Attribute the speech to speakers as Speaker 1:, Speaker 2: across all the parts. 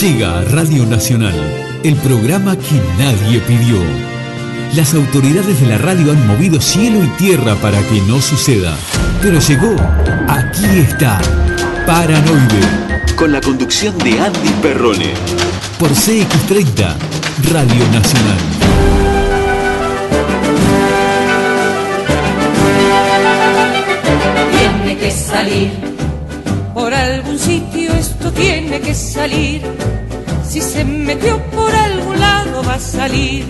Speaker 1: Llega a Radio Nacional, el programa que nadie pidió. Las autoridades de la radio han movido cielo y tierra para que no suceda. Pero llegó, aquí está, Paranoide. Con la conducción de Andy Perrone. Por CX30, Radio Nacional.
Speaker 2: Tiene que salir. Por algún sitio esto tiene que salir. Si se metió por algún lado va a salir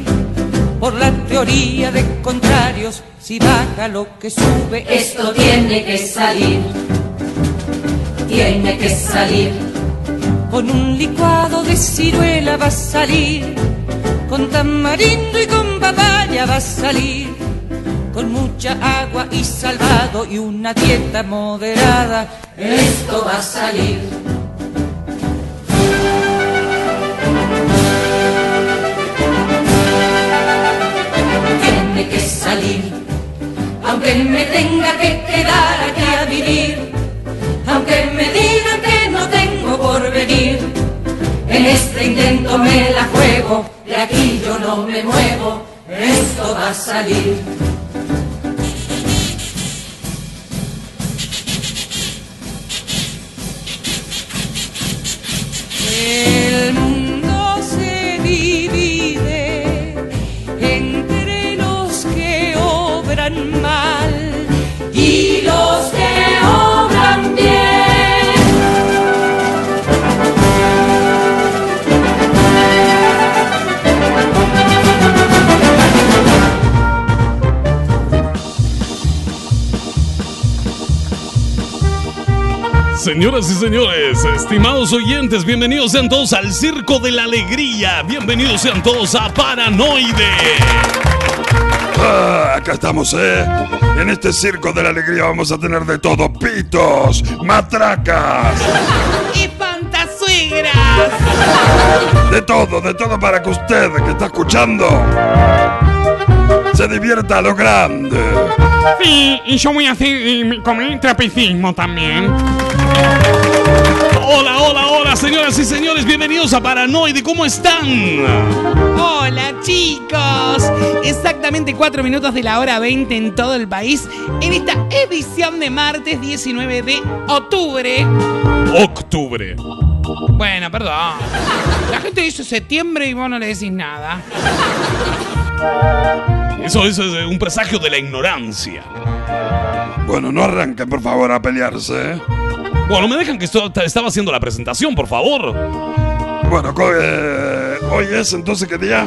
Speaker 2: por la teoría de contrarios, si baja lo que sube, esto tiene que salir, tiene que salir. Con un licuado de ciruela va a salir, con tamarindo y con papaya va a salir, con mucha agua y salvado y una dieta moderada, esto va a salir. que salir, aunque me tenga que quedar aquí a vivir, aunque me digan que no tengo por venir. En este intento me la juego, de aquí yo no me muevo, esto va a salir. Mal y los que
Speaker 3: Señoras y señores, estimados oyentes, bienvenidos sean todos al Circo de la Alegría. Bienvenidos sean todos a Paranoide.
Speaker 4: Ah, acá estamos, ¿eh? En este circo de la alegría vamos a tener de todo: pitos, matracas,
Speaker 5: ¡Y pantasuegras!
Speaker 4: de todo, de todo para que usted que está escuchando se divierta a lo grande.
Speaker 6: Sí, y yo voy a hacer comer trapecismo también.
Speaker 3: Hola, hola, hola, señoras y señores, bienvenidos a Paranoide. ¿Cómo están?
Speaker 5: Hola chicos, exactamente 4 minutos de la hora 20 en todo el país en esta edición de martes 19 de octubre.
Speaker 3: Octubre.
Speaker 5: Bueno, perdón. La gente dice septiembre y vos no le decís nada.
Speaker 3: Eso, eso es un presagio de la ignorancia.
Speaker 4: Bueno, no arranquen por favor a pelearse, ¿eh?
Speaker 3: Bueno, me dejan que esto- estaba haciendo la presentación, por favor.
Speaker 4: Bueno, eh, hoy es entonces qué día?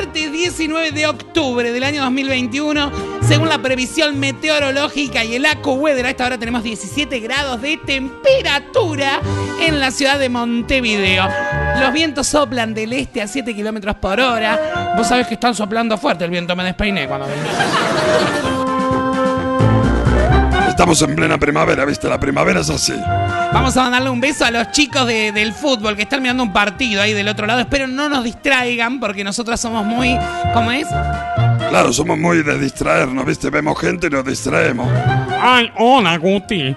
Speaker 5: Martes 19 de octubre del año 2021, según la previsión meteorológica y el AccuWeather, a esta hora tenemos 17 grados de temperatura en la ciudad de Montevideo. Los vientos soplan del este a 7 kilómetros por hora. Vos sabés que están soplando fuerte el viento, me despeiné cuando.
Speaker 4: Estamos en plena primavera, ¿viste? La primavera es así.
Speaker 5: Vamos a mandarle un beso a los chicos de- del fútbol que están mirando un partido ahí del otro lado. Espero no nos distraigan porque nosotras somos muy. ¿Cómo es?
Speaker 4: Claro, somos muy de distraernos, ¿viste? Vemos gente y nos distraemos.
Speaker 6: Ay, hola, Guti.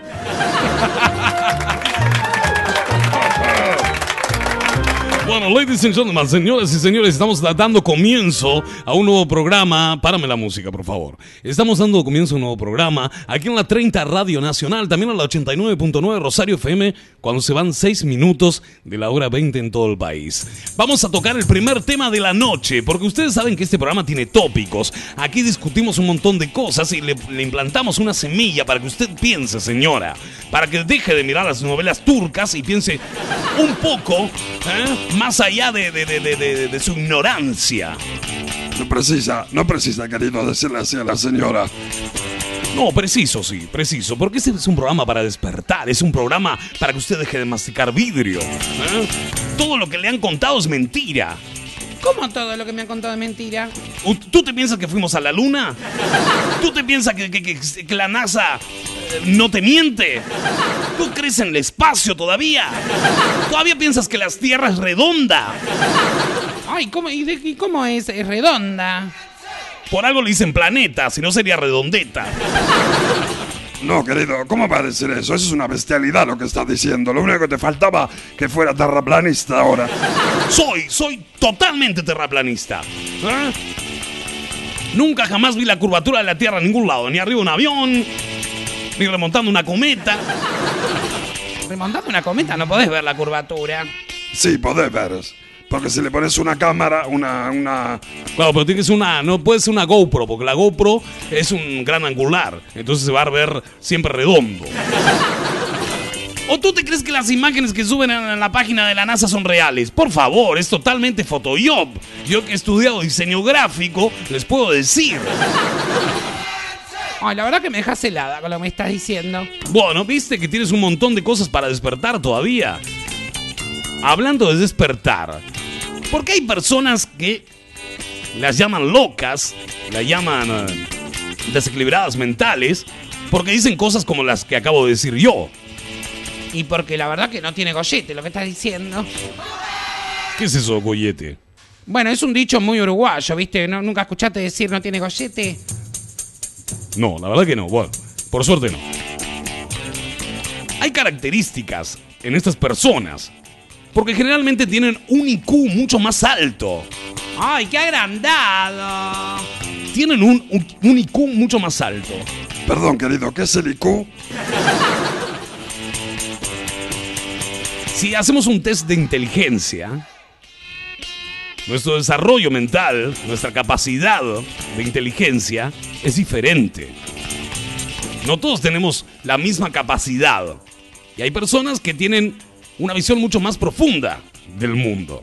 Speaker 3: Bueno, ladies and gentlemen, señoras y señores, estamos dando comienzo a un nuevo programa. Párame la música, por favor. Estamos dando comienzo a un nuevo programa aquí en la 30 Radio Nacional, también en la 89.9 Rosario FM, cuando se van 6 minutos de la hora 20 en todo el país. Vamos a tocar el primer tema de la noche, porque ustedes saben que este programa tiene tópicos. Aquí discutimos un montón de cosas y le, implantamos una semilla para que usted piense, señora. Para que deje de mirar las novelas turcas y piense un poco ¿eh? Más allá de, de- de- de- su ignorancia.
Speaker 4: No precisa, no precisa, querido, decirle así a la señora.
Speaker 3: No, preciso, sí, preciso, porque este es un programa para despertar, es un programa para que usted deje de masticar vidrio. ¿eh? Todo lo que le han contado es mentira.
Speaker 5: ¿Cómo todo lo que me han contado es mentira?
Speaker 3: ¿Tú te piensas que fuimos a la luna? ¿Tú te piensas que, que- que- que la NASA eh, no te miente? ¿Tú crees en el espacio todavía? ¿Todavía piensas que la Tierra es redonda?
Speaker 5: Ay, ¿cómo, y, de- y cómo es? ¿Es redonda?
Speaker 3: Por algo le dicen planeta, si no sería redondeta.
Speaker 4: No, querido, ¿cómo va a decir eso? Eso es una bestialidad lo que estás diciendo. Lo único que te faltaba que fuera terraplanista ahora.
Speaker 3: Soy, soy totalmente terraplanista. ¿eh? Nunca jamás vi la curvatura de la Tierra en ningún lado, ni arriba de un avión, ni remontando una cometa.
Speaker 5: Remontando una cometa no podés ver la curvatura.
Speaker 4: Sí, podés ver. Porque si le pones una cámara, una, una...
Speaker 3: Claro, pero tiene que ser una, no puede ser una GoPro, porque la GoPro es un gran angular, entonces se va a ver siempre redondo. ¿O tú te crees que las imágenes que suben en la página de la NASA son reales? Por favor, es totalmente Photoshop. Yo que he estudiado diseño gráfico, les puedo decir.
Speaker 5: Ay, la verdad que me dejas helada con lo que me estás diciendo.
Speaker 3: Bueno, viste que tienes un montón de cosas para despertar todavía. Hablando de despertar, porque hay personas que las llaman locas, las llaman eh, desequilibradas mentales, porque dicen cosas como las que acabo de decir yo.
Speaker 5: Y porque la verdad que no tiene gollete lo que estás diciendo.
Speaker 3: ¿Qué es eso, gollete?
Speaker 5: Bueno, es un dicho muy uruguayo, ¿viste? ¿No, ¿Nunca escuchaste decir no tiene gollete?
Speaker 3: No, la verdad que no. Bueno, por suerte no. Hay características en estas personas, porque generalmente tienen un IQ mucho más alto.
Speaker 5: ¡Ay, qué agrandado!
Speaker 3: Tienen un, un- un IQ mucho más alto.
Speaker 4: Perdón, querido, ¿qué es el IQ?
Speaker 3: Si hacemos un test de inteligencia, nuestro desarrollo mental, nuestra capacidad de inteligencia es diferente. No todos tenemos la misma capacidad. Y hay personas que tienen una visión mucho más profunda del mundo.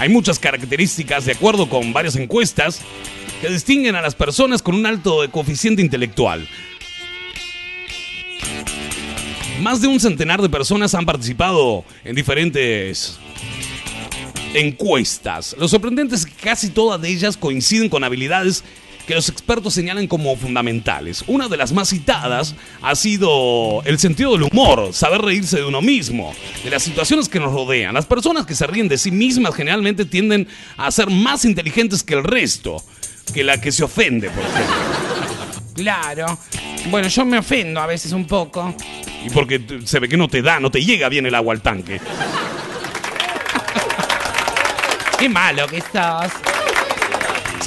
Speaker 3: Hay muchas características, de acuerdo con varias encuestas, que distinguen a las personas con un alto coeficiente intelectual. Más de un centenar de personas han participado en diferentes encuestas. Lo sorprendente es que casi todas de ellas coinciden con habilidades que los expertos señalan como fundamentales. Una de las más citadas ha sido el sentido del humor, saber reírse de uno mismo, de las situaciones que nos rodean. Las personas que se ríen de sí mismas generalmente tienden a ser más inteligentes que el resto, que la que se ofende, por ejemplo.
Speaker 5: Claro. Bueno, yo me ofendo a veces un poco.
Speaker 3: Y porque se ve que no te da, no te llega bien el agua al tanque.
Speaker 5: Qué malo que estás.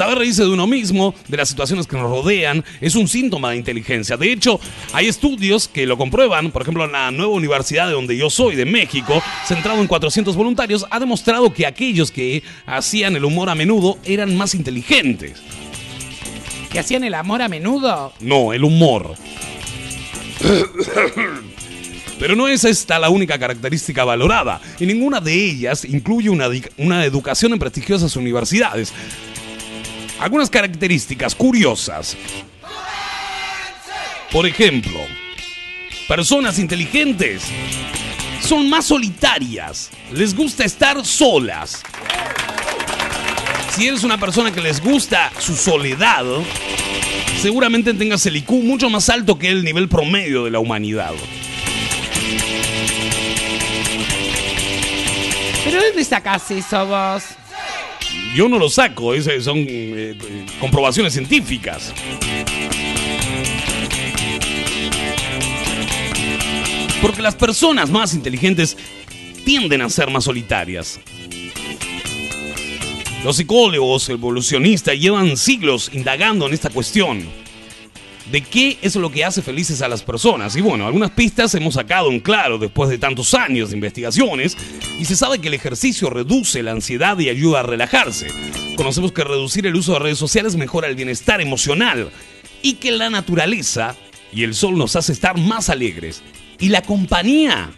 Speaker 3: Saber reírse de uno mismo, de las situaciones que nos rodean, es un síntoma de inteligencia. De hecho, hay estudios que lo comprueban. Por ejemplo, en la nueva universidad de donde yo soy, de México, centrado en 400 voluntarios, ha demostrado que aquellos que hacían el humor a menudo eran más inteligentes.
Speaker 5: ¿Que hacían el amor a menudo?
Speaker 3: No, el humor. Pero no es esta la única característica valorada, y ninguna de ellas incluye una, una educación en prestigiosas universidades. Algunas características curiosas. Por ejemplo, personas inteligentes son más solitarias, les gusta estar solas. Si eres una persona que les gusta su soledad, seguramente tengas el IQ mucho más alto que el nivel promedio de la humanidad.
Speaker 5: ¿Pero de dónde sacás eso vos?
Speaker 3: Yo no lo saco, es- son eh, eh, comprobaciones científicas. Porque las personas más inteligentes tienden a ser más solitarias. Los psicólogos evolucionistas llevan siglos indagando en esta cuestión. ¿De qué es lo que hace felices a las personas? Y bueno, algunas pistas hemos sacado en claro después de tantos años de investigaciones y se sabe que el ejercicio reduce la ansiedad y ayuda a relajarse. Conocemos que reducir el uso de redes sociales mejora el bienestar emocional y que la naturaleza y el sol nos hace estar más alegres. Y la compañía,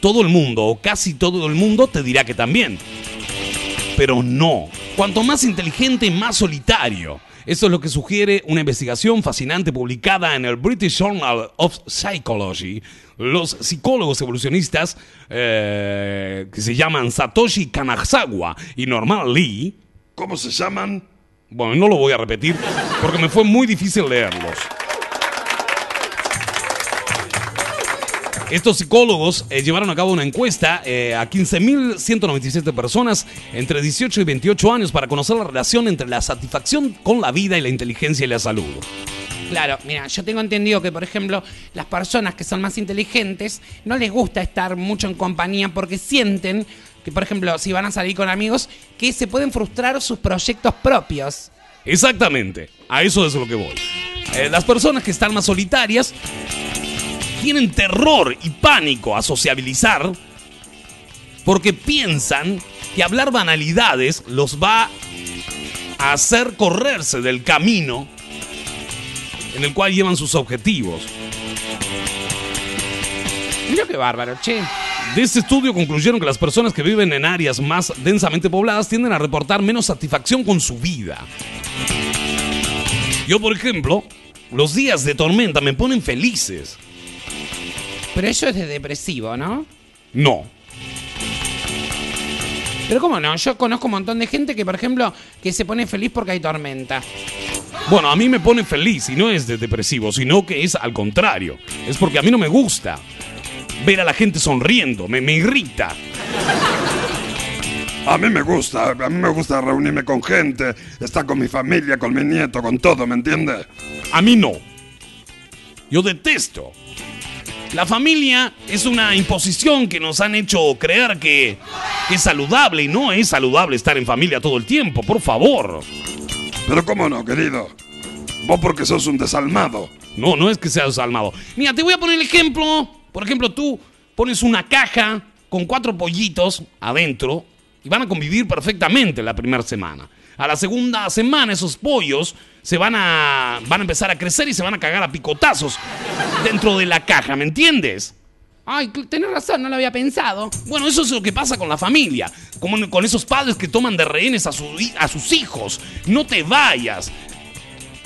Speaker 3: todo el mundo o casi todo el mundo te dirá que también. Pero no. Cuanto más inteligente, más solitario. Eso es lo que sugiere una investigación fascinante publicada en el British Journal of Psychology. Los psicólogos evolucionistas eh, que se llaman Satoshi Kanazawa y Norman Lee.
Speaker 4: ¿Cómo se llaman?
Speaker 3: Bueno, no lo voy a repetir porque me fue muy difícil leerlos. Estos psicólogos eh, llevaron a cabo una encuesta eh, a 15.197 personas entre 18 y 28 años para conocer la relación entre la satisfacción con la vida y la inteligencia y la salud.
Speaker 5: Claro, mira, yo tengo entendido que, por ejemplo, las personas que son más inteligentes no les gusta estar mucho en compañía porque sienten que, por ejemplo, si van a salir con amigos, que se pueden frustrar sus proyectos propios.
Speaker 3: Exactamente, a eso es lo que voy. Eh, las personas que están más solitarias tienen terror y pánico a sociabilizar porque piensan que hablar banalidades los va a hacer correrse del camino en el cual llevan sus objetivos.
Speaker 5: Mira qué bárbaro, che.
Speaker 3: De este estudio concluyeron que las personas que viven en áreas más densamente pobladas tienden a reportar menos satisfacción con su vida. Yo, por ejemplo, los días de tormenta me ponen felices.
Speaker 5: Pero eso es de depresivo, ¿no?
Speaker 3: No.
Speaker 5: Pero cómo no, yo conozco un montón de gente que, por ejemplo, que se pone feliz porque hay tormenta.
Speaker 3: Bueno, a mí me pone feliz y no es de depresivo, sino que es al contrario. Es porque a mí no me gusta ver a la gente sonriendo, me, me irrita.
Speaker 4: A mí me gusta, a mí me gusta reunirme con gente, estar con mi familia, con mi nieto, con todo, ¿me entiendes?
Speaker 3: A mí no. Yo detesto. La familia es una imposición que nos han hecho creer que, es saludable y no es saludable estar en familia todo el tiempo, por favor.
Speaker 4: Pero cómo no, querido. Vos porque sos un desalmado.
Speaker 3: No, no es que seas desalmado. Mira, te voy a poner el ejemplo. Por ejemplo, tú pones una caja con cuatro pollitos adentro y van a convivir perfectamente la primera semana. A la segunda semana esos pollos se van a van a empezar a crecer y se van a cagar a picotazos dentro de la caja, ¿me entiendes?
Speaker 5: Ay, tenés razón, no lo había pensado.
Speaker 3: Bueno, eso es lo que pasa con la familia, como con esos padres que toman de rehenes a, su a sus hijos. No te vayas.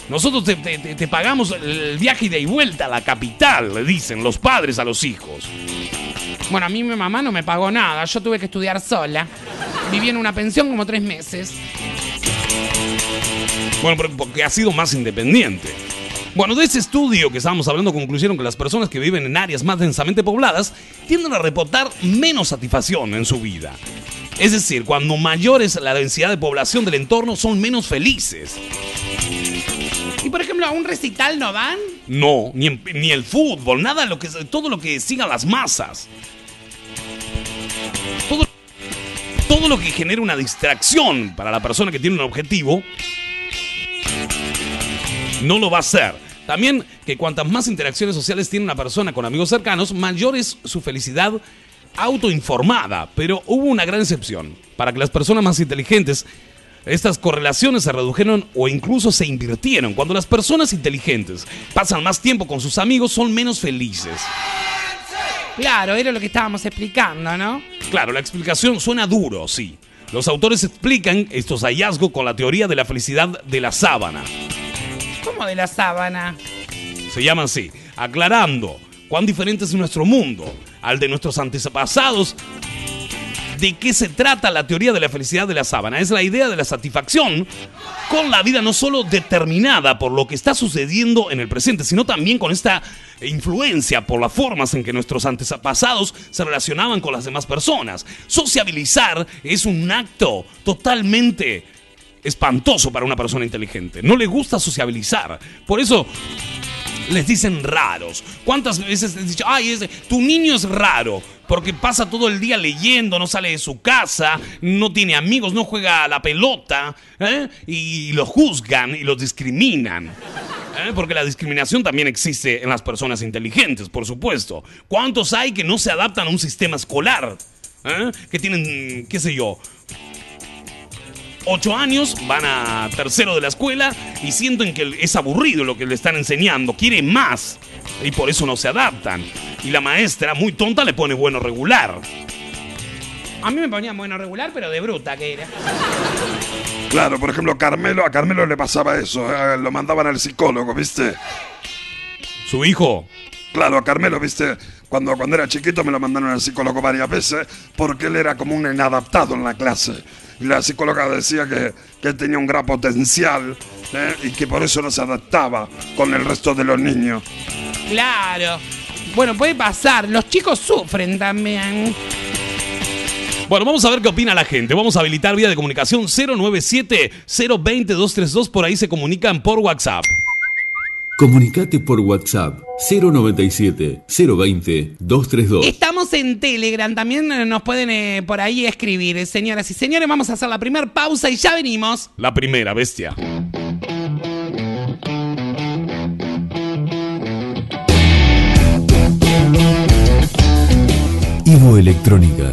Speaker 3: Nosotros te, te- te- te pagamos el viaje ida y vuelta a la capital, le dicen los padres a los hijos.
Speaker 5: Bueno, a mí mi mamá no me pagó nada, yo tuve que estudiar sola. Viví en una pensión como tres meses.
Speaker 3: Bueno, porque ha sido más independiente. Bueno, de ese estudio que estábamos hablando concluyeron que las personas que viven en áreas más densamente pobladas tienden a reportar menos satisfacción en su vida. Es decir, cuando mayor es la densidad de población del entorno, son menos felices.
Speaker 5: Y por ejemplo, a un recital no van.
Speaker 3: No, ni, en- ni el fútbol, nada, lo que, todo lo que siga las masas. Todo, todo lo que genere una distracción para la persona que tiene un objetivo, no lo va a hacer. También que cuantas más interacciones sociales tiene una persona con amigos cercanos, mayor es su felicidad autoinformada. Pero hubo una gran excepción. Para que las personas más inteligentes, estas correlaciones se redujeron o incluso se invirtieron. Cuando las personas inteligentes pasan más tiempo con sus amigos, son menos felices.
Speaker 5: Claro, era lo que estábamos explicando, ¿no?
Speaker 3: Claro, la explicación suena duro, sí. Los autores explican estos hallazgos con la teoría de la felicidad de la sábana.
Speaker 5: Como de la sábana.
Speaker 3: Se llama así, aclarando cuán diferente es nuestro mundo al de nuestros antepasados. ¿De qué se trata la teoría de la felicidad de la sábana? Es la idea de la satisfacción con la vida no solo determinada por lo que está sucediendo en el presente, sino también con esta influencia por las formas en que nuestros antepasados se relacionaban con las demás personas. Sociabilizar es un acto totalmente espantoso para una persona inteligente. No le gusta sociabilizar. Por eso les dicen raros. ¿Cuántas veces les dicho, ay, ese, tu niño es raro? Porque pasa todo el día leyendo, no sale de su casa, no tiene amigos, no juega a la pelota, ¿eh? y los juzgan y los discriminan. ¿eh? Porque la discriminación también existe en las personas inteligentes, por supuesto. ¿Cuántos hay que no se adaptan a un sistema escolar? ¿eh? Que tienen, qué sé yo, ocho años, van a tercero de la escuela y sienten que es aburrido lo que le están enseñando, quieren más y por eso no se adaptan. Y la maestra, muy tonta, le pone bueno regular.
Speaker 5: A mí me ponían bueno regular, pero de bruta que era.
Speaker 4: Claro, por ejemplo, Carmelo, a Carmelo le pasaba eso, eh, lo mandaban al psicólogo, ¿viste?
Speaker 3: Su hijo,
Speaker 4: Claro, a Carmelo, ¿viste? Cuando, cuando era chiquito me lo mandaron al psicólogo varias veces porque él era como un inadaptado en la clase. Y la psicóloga decía que, que tenía un gran potencial ¿eh? y que por eso no se adaptaba con el resto de los niños.
Speaker 5: Claro. Bueno, puede pasar. Los chicos sufren también.
Speaker 3: Bueno, vamos a ver qué opina la gente. Vamos a habilitar vía de comunicación 097-020-232. Por ahí se comunican por WhatsApp.
Speaker 1: Comunicate por WhatsApp 097 020 232.
Speaker 5: Estamos en Telegram, también eh, nos pueden eh, por ahí escribir. Eh, Señoras y señores, vamos a hacer la primera pausa y ya venimos.
Speaker 3: La primera bestia.
Speaker 1: Ivo Electrónica,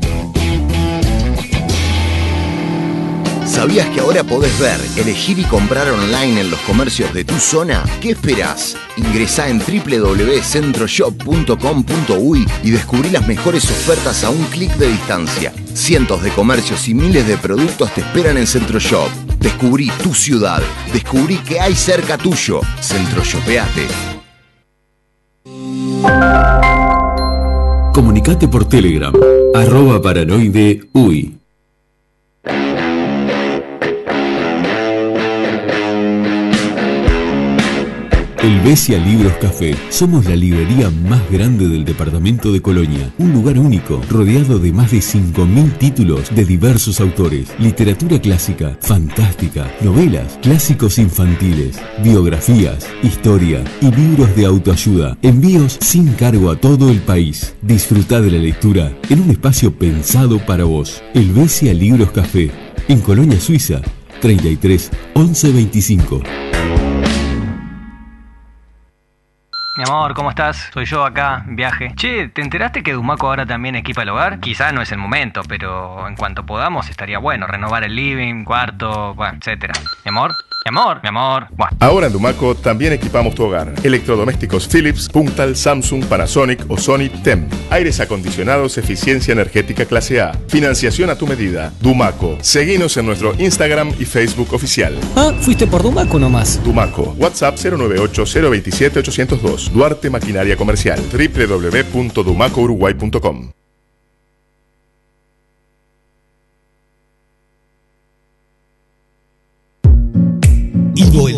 Speaker 7: ¿Sabías que ahora podés ver, elegir y comprar online en los comercios de tu zona? ¿Qué esperás? Ingresá en www.centroshop.com.uy y descubrí las mejores ofertas a un clic de distancia. Cientos de comercios y miles de productos te esperan en Centroshop. Descubrí tu ciudad. Descubrí que hay cerca tuyo. Centroshopeate.
Speaker 1: Comunicate por Telegram, arroba paranoide. El Besia Libros Café. Somos la librería más grande del departamento de Colonia. Un lugar único, rodeado de más de 5.000 títulos de diversos autores. Literatura clásica, fantástica, novelas, clásicos infantiles, biografías, historia y libros de autoayuda. Envíos sin cargo a todo el país. Disfruta de la lectura en un espacio pensado para vos. El Besia Libros Café. En Colonia Suiza. 33 11 25.
Speaker 8: Mi amor, ¿cómo estás? Soy yo acá, viaje. Che, ¿te enteraste que Dumaco ahora también equipa el hogar? Quizá no es el momento, pero en cuanto podamos estaría bueno renovar el living, cuarto, bueno, etcétera. Mi amor, mi amor, mi amor. Bueno.
Speaker 9: Ahora en Dumaco también equipamos tu hogar. Electrodomésticos Philips, Puntal, Samsung, Panasonic o Sony TEM. Aires acondicionados, eficiencia energética clase A. Financiación a tu medida. Dumaco. Seguinos en nuestro Instagram y Facebook oficial.
Speaker 10: Ah, fuiste por Dumaco nomás.
Speaker 9: Dumaco. WhatsApp 098-027-802. Duarte Maquinaria Comercial. www.dumacouruguay.com.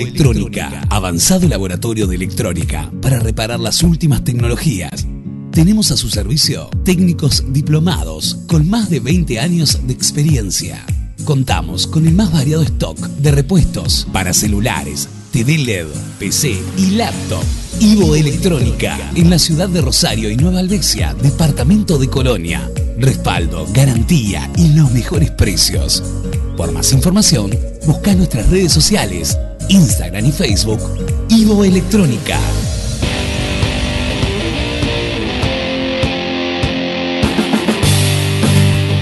Speaker 1: Electrónica, avanzado laboratorio de electrónica para reparar las últimas tecnologías. Tenemos a su servicio técnicos diplomados con más de 20 años de experiencia. Contamos con el más variado stock de repuestos para celulares, TV LED, PC y laptop. Ivo Electrónica, en la ciudad de Rosario y Nueva Albesia, departamento de Colonia. Respaldo, garantía y los mejores precios. Por más información, busca nuestras redes sociales, Instagram y Facebook, Ivo Electrónica.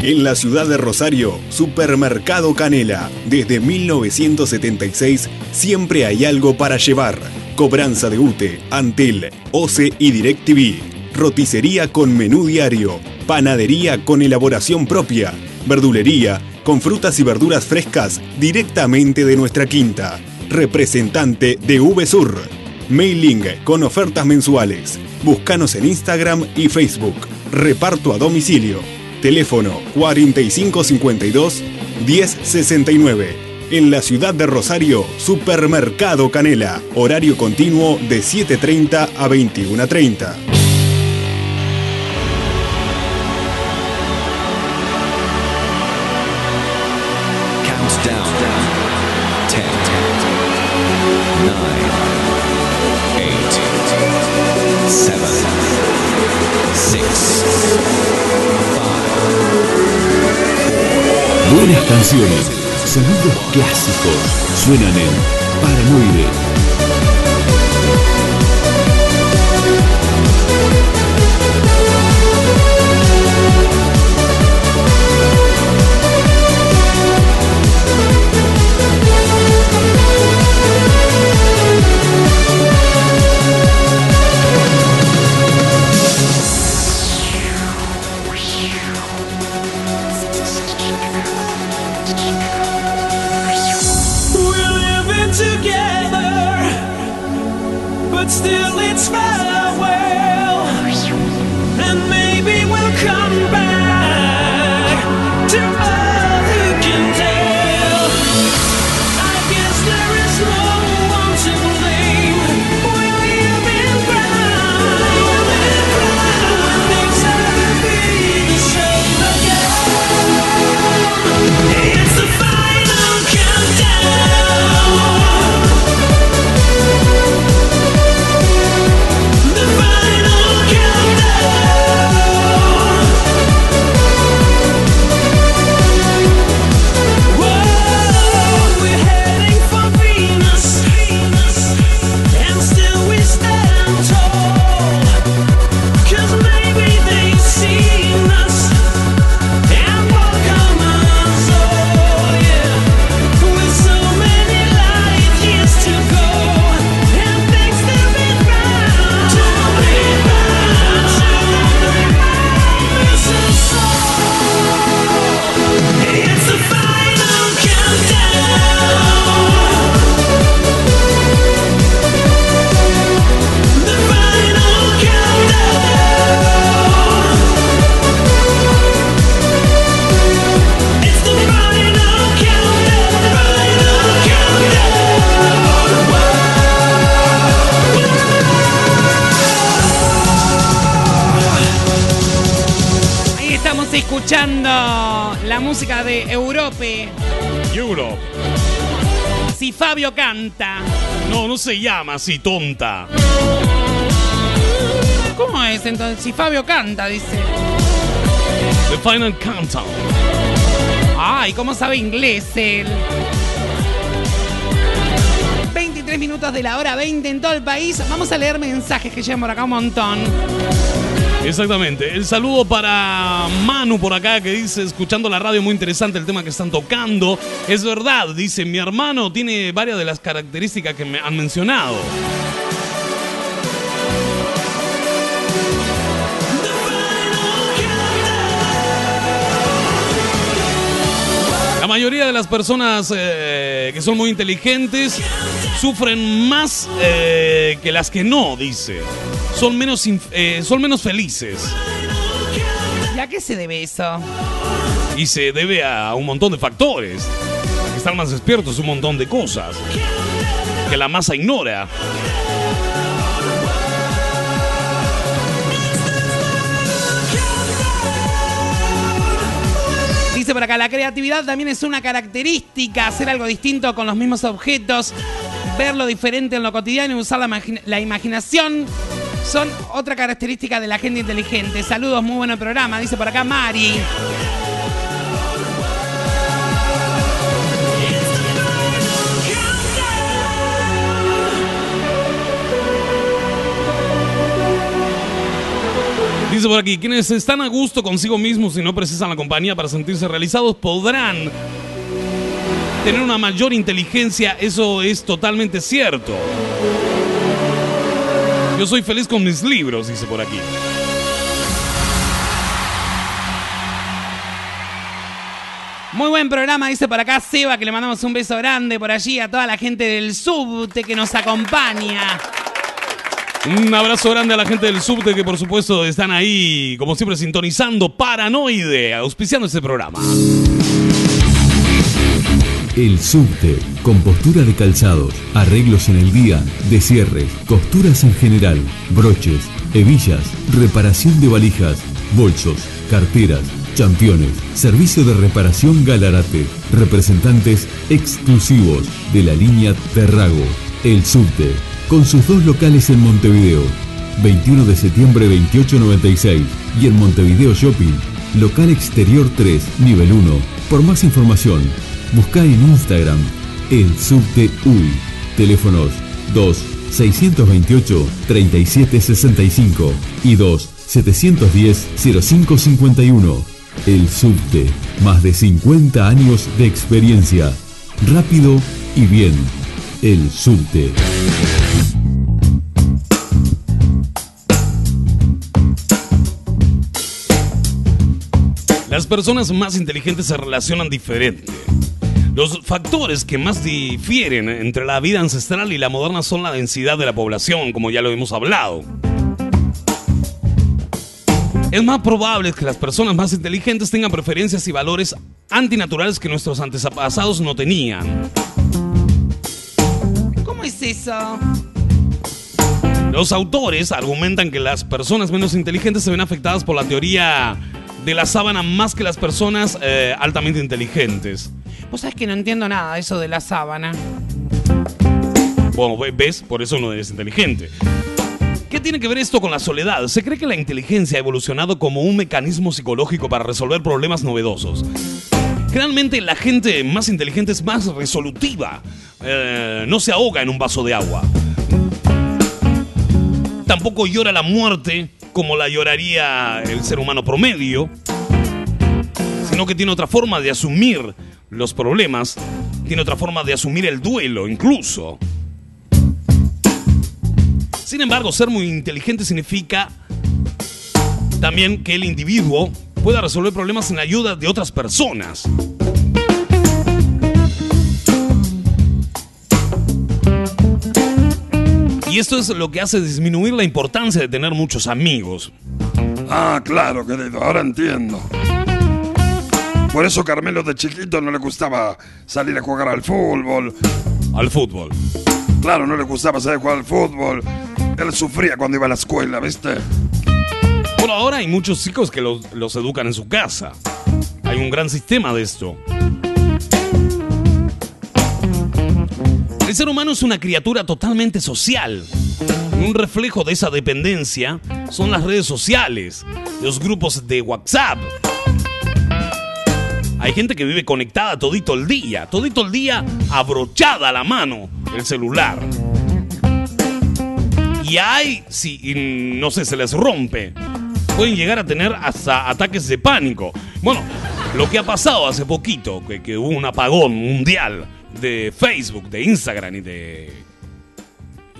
Speaker 11: En la ciudad de Rosario, Supermercado Canela. Desde 1976 siempre hay algo para llevar. Cobranza de UTE, Antel, OCE y DirecTV. Roticería con menú diario. Panadería con elaboración propia. Verdulería con frutas y verduras frescas directamente de nuestra quinta. Representante de VSUR. Mailing con ofertas mensuales. Búscanos en Instagram y Facebook. Reparto a domicilio. Teléfono 4552 1069. En la ciudad de Rosario, Supermercado Canela. Horario continuo de 7.30 a 21.30.
Speaker 1: Buenas canciones, sonidos clásicos, suenan en Paranoide.
Speaker 3: Se llama así, tonta.
Speaker 5: ¿Cómo es entonces? Si Fabio canta, dice.
Speaker 3: The Final Countdown.
Speaker 5: Ay, ¿cómo sabe inglés él? 23 minutos de la hora 20 en todo el país. Vamos a leer mensajes que llegan por acá un montón.
Speaker 3: Exactamente. El saludo para Manu por acá que dice, escuchando la radio, muy interesante el tema que están tocando. Es verdad, dice, mi hermano tiene varias de las características que me han mencionado. La mayoría de las personas eh, que son muy inteligentes sufren más eh, que las que no, dice. Son menos, eh, son menos felices.
Speaker 5: ¿Y a qué se debe eso?
Speaker 3: Y se debe a un montón de factores. A que están más despiertos, un montón de cosas. Que la masa ignora.
Speaker 5: Dice por acá, la creatividad también es una característica, hacer algo distinto con los mismos objetos, ver lo diferente en lo cotidiano y usar la, la imaginación son otra característica de la gente inteligente. Saludos, muy buen programa, dice por acá Mari.
Speaker 3: Dice por aquí, quienes están a gusto consigo mismos y no precisan la compañía para sentirse realizados podrán tener una mayor inteligencia. Eso es totalmente cierto. Yo soy feliz con mis libros, dice por aquí.
Speaker 5: Muy buen programa, dice por acá Seba, que le mandamos un beso grande por allí a toda la gente del subte que nos acompaña.
Speaker 3: Un abrazo grande a la gente del subte que por supuesto están ahí, como siempre, sintonizando Paranoide, auspiciando este programa.
Speaker 1: El subte, compostura de calzados, arreglos en el día, descierres, costuras en general, broches, hebillas, reparación de valijas, bolsos, carteras, championes, servicio de reparación Galarate, representantes exclusivos de la línea Terrago. El subte, con sus dos locales en Montevideo, 21 de septiembre 2896 y en Montevideo Shopping, local exterior 3, nivel 1. Por más información, busca en Instagram el subte UI. Teléfonos 2 628 3765 y 2 710 0551. El subte, más de 50 años de experiencia. Rápido y bien. El subte.
Speaker 3: Las personas más inteligentes se relacionan diferente. Los factores que más difieren entre la vida ancestral y la moderna son la densidad de la población, como ya lo hemos hablado. Es más probable que las personas más inteligentes tengan preferencias y valores antinaturales que nuestros antepasados no tenían.
Speaker 5: ¿Cómo es eso?
Speaker 3: Los autores argumentan que las personas menos inteligentes se ven afectadas por la teoría de la sábana más que las personas eh, altamente inteligentes.
Speaker 5: Vos sabés que no entiendo nada de eso de la sábana.
Speaker 3: Bueno, ve- ves, por eso no eres inteligente. ¿Qué tiene que ver esto con la soledad? Se cree que la inteligencia ha evolucionado como un mecanismo psicológico para resolver problemas novedosos. Generalmente la gente más inteligente es más resolutiva. Eh, no se ahoga en un vaso de agua. Tampoco llora la muerte como la lloraría el ser humano promedio, sino que tiene otra forma de asumir los problemas, tiene otra forma de asumir el duelo incluso. Sin embargo, ser muy inteligente significa también que el individuo pueda resolver problemas sin ayuda de otras personas. Y esto es lo que hace disminuir la importancia de tener muchos amigos.
Speaker 4: Ah, claro, querido, ahora entiendo. Por eso Carmelo de chiquito no le gustaba salir a jugar al fútbol.
Speaker 3: Al fútbol.
Speaker 4: Claro, no le gustaba salir a jugar al fútbol. Él sufría cuando iba a la escuela, ¿viste?
Speaker 3: Bueno, ahora hay muchos chicos que los, los educan en su casa. Hay un gran sistema de esto. El ser humano es una criatura totalmente social. Un reflejo de esa dependencia son las redes sociales, los grupos de WhatsApp. Hay gente que vive conectada todito el día, todito el día abrochada a la mano el celular. Y hay, si no sé, se les rompe, pueden llegar a tener hasta ataques de pánico. Bueno, lo que ha pasado hace poquito, que, que hubo un apagón mundial de Facebook, de Instagram y de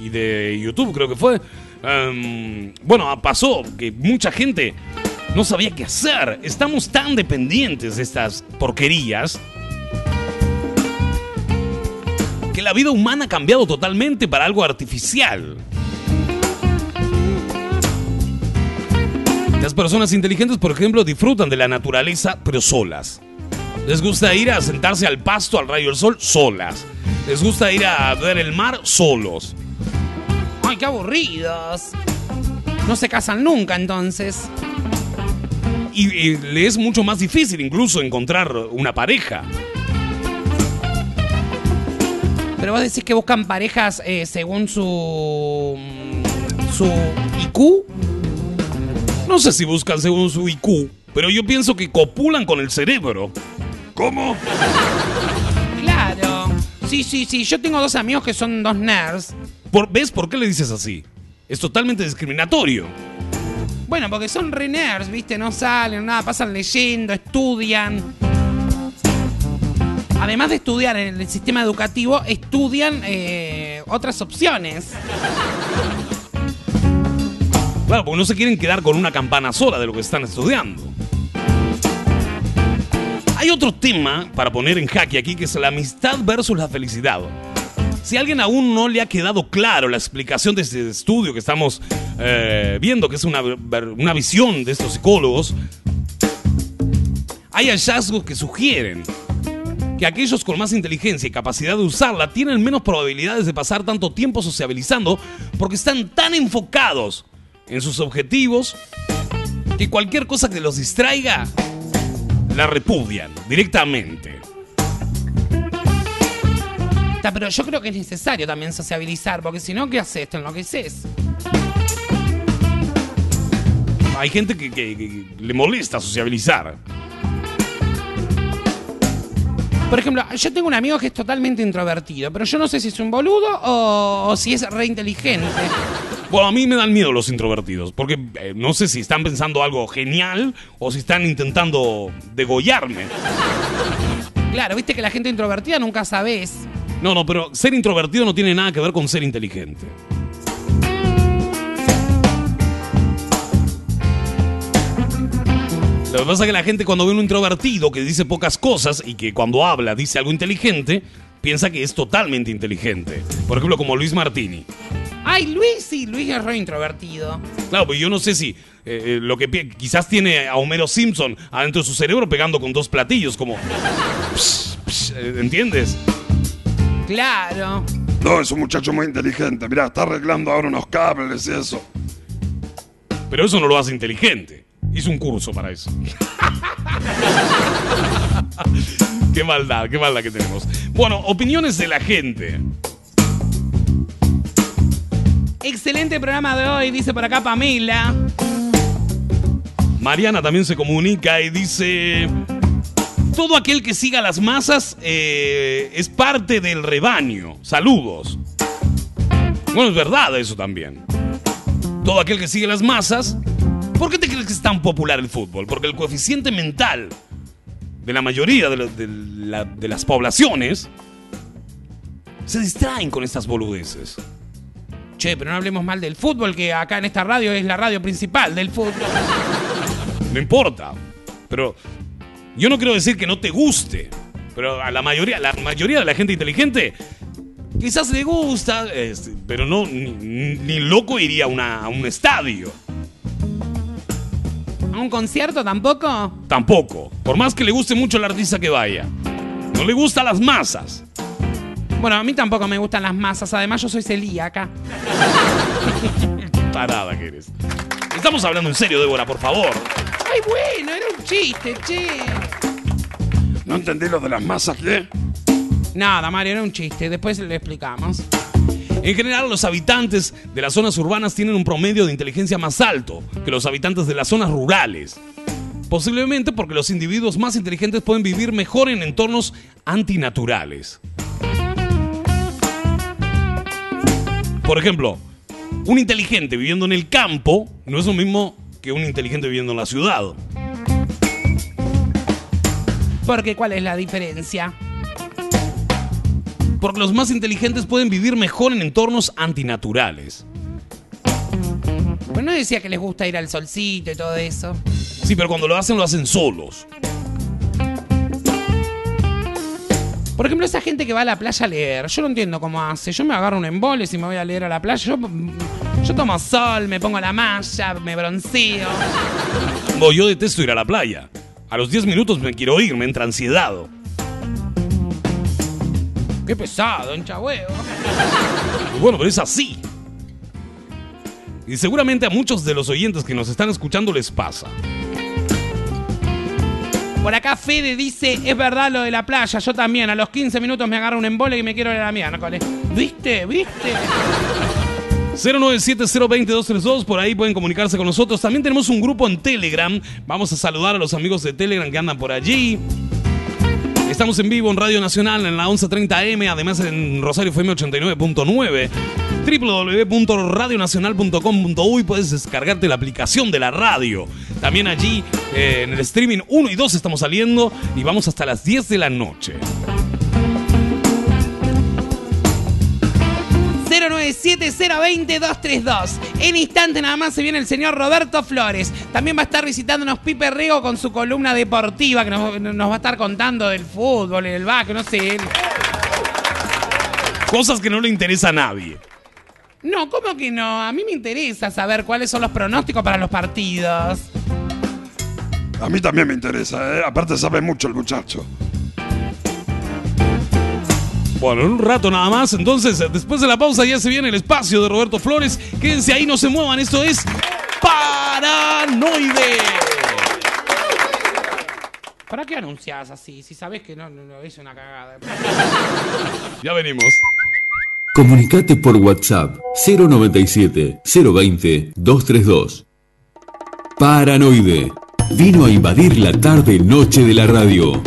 Speaker 3: y de YouTube, creo que fue. Em, bueno, pasó que mucha gente no sabía qué hacer. Estamos tan dependientes de estas porquerías que la vida humana ha cambiado totalmente para algo artificial. Las personas inteligentes, por ejemplo, disfrutan de la naturaleza, pero solas. Les gusta ir a sentarse al pasto, al rayo del sol, solas. Les gusta ir a ver el mar, solos.
Speaker 5: Ay, qué aburridos. No se casan nunca entonces.
Speaker 3: Y, y le es mucho más difícil incluso encontrar una pareja.
Speaker 5: Pero vos decís que buscan parejas eh, según su. su IQ.
Speaker 3: No sé si buscan según su IQ, pero yo pienso que copulan con el cerebro. ¿Cómo?
Speaker 5: Claro. Sí, sí, sí. Yo tengo dos amigos que son dos nerds.
Speaker 3: ¿Por, ¿Ves por qué le dices así? Es totalmente discriminatorio.
Speaker 5: Bueno, porque son re nerds, ¿viste? No salen, nada, pasan leyendo, estudian. Además de estudiar en el sistema educativo, estudian eh, otras opciones.
Speaker 3: Claro, porque no se quieren quedar con una campana sola de lo que están estudiando. Hay otro tema para poner en jaque aquí que es la amistad versus la felicidad. Si a alguien aún no le ha quedado claro la explicación de este estudio que estamos eh, viendo, que es una, una visión de estos psicólogos, hay hallazgos que sugieren que aquellos con más inteligencia y capacidad de usarla tienen menos probabilidades de pasar tanto tiempo sociabilizando porque están tan enfocados en sus objetivos que cualquier cosa que los distraiga la repudian directamente.
Speaker 5: Ta, Pero yo creo que es necesario también sociabilizar, porque si no, ¿qué haces? Te enloqueces.
Speaker 3: Hay gente que, que- que le molesta sociabilizar.
Speaker 5: Por ejemplo, yo tengo un amigo que es totalmente introvertido, pero yo no sé si es un boludo o, o si es re inteligente.
Speaker 3: Bueno, a mí me dan miedo los introvertidos, porque eh, no sé si están pensando algo genial o si están intentando degollarme.
Speaker 5: Claro, viste que la gente introvertida nunca sabes.
Speaker 3: No, no, pero ser introvertido no tiene nada que ver con ser inteligente. Lo que pasa es que la gente cuando ve un introvertido que dice pocas cosas y que cuando habla dice algo inteligente, piensa que es totalmente inteligente. Por ejemplo, como Luis Martini.
Speaker 5: Ay, Luis, sí, Luis es re introvertido.
Speaker 3: Claro, pues yo no sé si eh, eh, lo que quizás tiene a Homero Simpson adentro de su cerebro pegando con dos platillos, como... Psh, psh, eh, ¿Entiendes?
Speaker 5: Claro.
Speaker 4: No, es un muchacho muy inteligente. Mirá, está arreglando ahora unos cables y eso.
Speaker 3: Pero eso no lo hace inteligente. Hizo un curso para eso. qué maldad, qué maldad que tenemos. Bueno, opiniones de la gente.
Speaker 5: Excelente programa de hoy, dice por acá Pamela.
Speaker 3: Mariana también se comunica y dice... Todo aquel que siga las masas eh, es parte del rebaño. Saludos. Bueno, es verdad eso también. Todo aquel que sigue las masas... ¿Por qué te crees que es tan popular el fútbol? Porque el coeficiente mental de la mayoría de, de las poblaciones se distraen con estas boludeces.
Speaker 5: Che, pero no hablemos mal del fútbol, que acá en esta radio es la radio principal del fútbol.
Speaker 3: No importa. Pero yo no quiero decir que no te guste. Pero a la mayoría, la mayoría de la gente inteligente quizás le gusta, pero no ni, ni loco iría a, una- a un estadio.
Speaker 5: ¿A un concierto tampoco?
Speaker 3: Tampoco. Por más que le guste mucho el artista que vaya. No le gustan las masas.
Speaker 5: Bueno, a mí tampoco me gustan las masas, además yo soy celíaca.
Speaker 3: Parada que eres. Estamos hablando en serio, Débora, por favor.
Speaker 5: Ay, bueno, era un chiste, che.
Speaker 4: No entendí lo de las masas, ¿qué?
Speaker 5: Nada, Mario, era un chiste. Después le explicamos.
Speaker 3: En general, los habitantes de las zonas urbanas tienen un promedio de inteligencia más alto que los habitantes de las zonas rurales. Posiblemente porque los individuos más inteligentes pueden vivir mejor en entornos antinaturales. Por ejemplo, un inteligente viviendo en el campo no es lo mismo que un inteligente viviendo en la ciudad.
Speaker 5: Porque, ¿cuál es la diferencia?
Speaker 3: Porque los más inteligentes pueden vivir mejor en entornos antinaturales.
Speaker 5: Pues no decía que les gusta ir al solcito y todo eso.
Speaker 3: Sí, pero cuando lo hacen, lo hacen solos.
Speaker 5: Por ejemplo, esa gente que va a la playa a leer, yo no entiendo cómo hace. Yo me agarro un embole si me voy a leer a la playa. Yo, yo tomo sol, me pongo la malla, me bronceo.
Speaker 3: No, yo detesto ir a la playa. A los 10 minutos me quiero ir, me entra ansiedad.
Speaker 5: Qué pesado, hincha huevo.
Speaker 3: Bueno, pero es así. Y seguramente a muchos de los oyentes que nos están escuchando les pasa.
Speaker 5: Por acá Fede dice, es verdad lo de la playa, yo también, a los 15 minutos me agarro un embole y me quiero ir a la miércoles. ¿Viste? ¿Viste?
Speaker 3: 097023232, por ahí pueden comunicarse con nosotros. También tenemos un grupo en Telegram. Vamos a saludar a los amigos de Telegram que andan por allí. Estamos en vivo en Radio Nacional en la 1130M, además en Rosario FM 89.9 www.radionacional.com.uy puedes descargarte la aplicación de la radio. También allí eh, en el streaming 1 y 2 estamos saliendo y vamos hasta las 10 de la noche.
Speaker 5: 097-020-232. En instante nada más se viene el señor Roberto Flores. También va a estar visitándonos Pipe Rego con su columna deportiva que nos, nos va a estar contando del fútbol, el básquet, no sé.
Speaker 3: Cosas que no le interesa a nadie.
Speaker 5: No, ¿cómo que no? A mí me interesa saber cuáles son los pronósticos para los partidos.
Speaker 4: A mí también me interesa, ¿eh? Aparte sabe mucho el muchacho.
Speaker 3: Bueno, en un rato nada más. Entonces, después de la pausa ya se viene el espacio de Roberto Flores. Quédense ahí, no se muevan. Esto es Paranoide.
Speaker 5: ¿Para qué anuncias así? Si sabes que no, no, no es una cagada.
Speaker 3: Ya venimos.
Speaker 1: Comunicate por WhatsApp 097 020 232. Paranoide. Vino a invadir la tarde noche de la radio.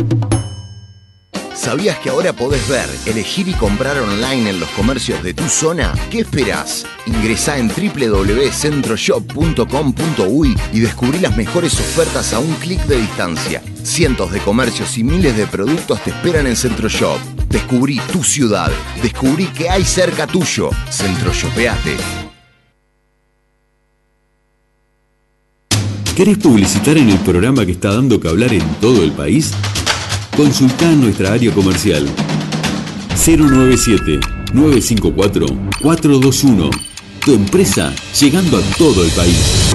Speaker 7: ¿Sabías que ahora podés ver, elegir y comprar online en los comercios de tu zona? ¿Qué esperás? Ingresá en www.centroshop.com.uy y descubrí las mejores ofertas a un clic de distancia. Cientos de comercios y miles de productos te esperan en Centroshop. Descubrí tu ciudad. Descubrí que hay cerca tuyo. Centroshopeate.
Speaker 1: ¿Querés publicitar en el programa que está dando que hablar en todo el país? Consultá nuestra área comercial 097-954-421. Tu empresa llegando a todo el país.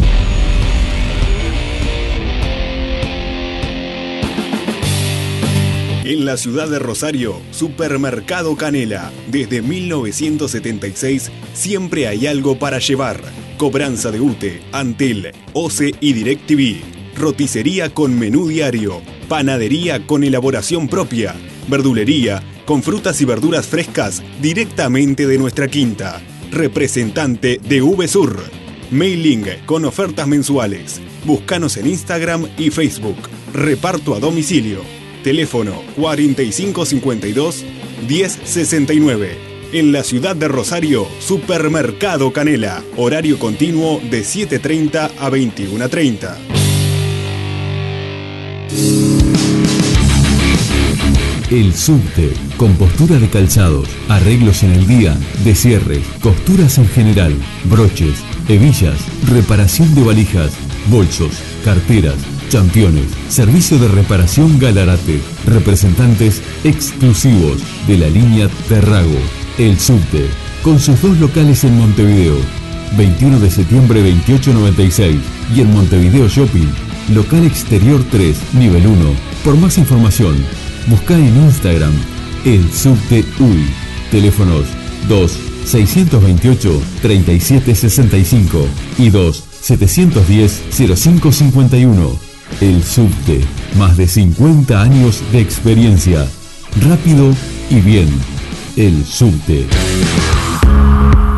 Speaker 11: En la ciudad de Rosario, Supermercado Canela. Desde 1976 siempre hay algo para llevar. Cobranza de UTE, Antel, OCE y DirecTV. Roticería con menú diario. Panadería con elaboración propia. Verdulería con frutas y verduras frescas directamente de nuestra quinta. Representante de VSUR. Mailing con ofertas mensuales. Búscanos en Instagram y Facebook. Reparto a domicilio. Teléfono 4552 1069. En la ciudad de Rosario, Supermercado Canela. Horario continuo de 7.30 a 21.30.
Speaker 1: El subte, con postura de calzados, arreglos en el día, descierres, costuras en general, broches, hebillas, reparación de valijas, bolsos, carteras, championes, servicio de reparación Galarate, representantes exclusivos de la línea Terrago. El subte, con sus dos locales en Montevideo, 21 de septiembre 2896 y en Montevideo Shopping, local exterior 3, nivel 1. Por más información, busca en Instagram el subte UI. Teléfonos 2 628 3765 y 2 710-0551. El subte, más de 50 años de experiencia. Rápido y bien. El subte.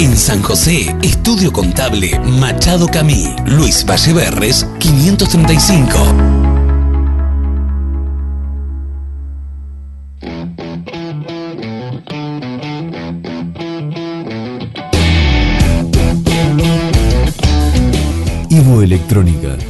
Speaker 12: En San José, Estudio Contable Machado Camí. Luis Valleverres, 535.
Speaker 1: Ivo Electrónica.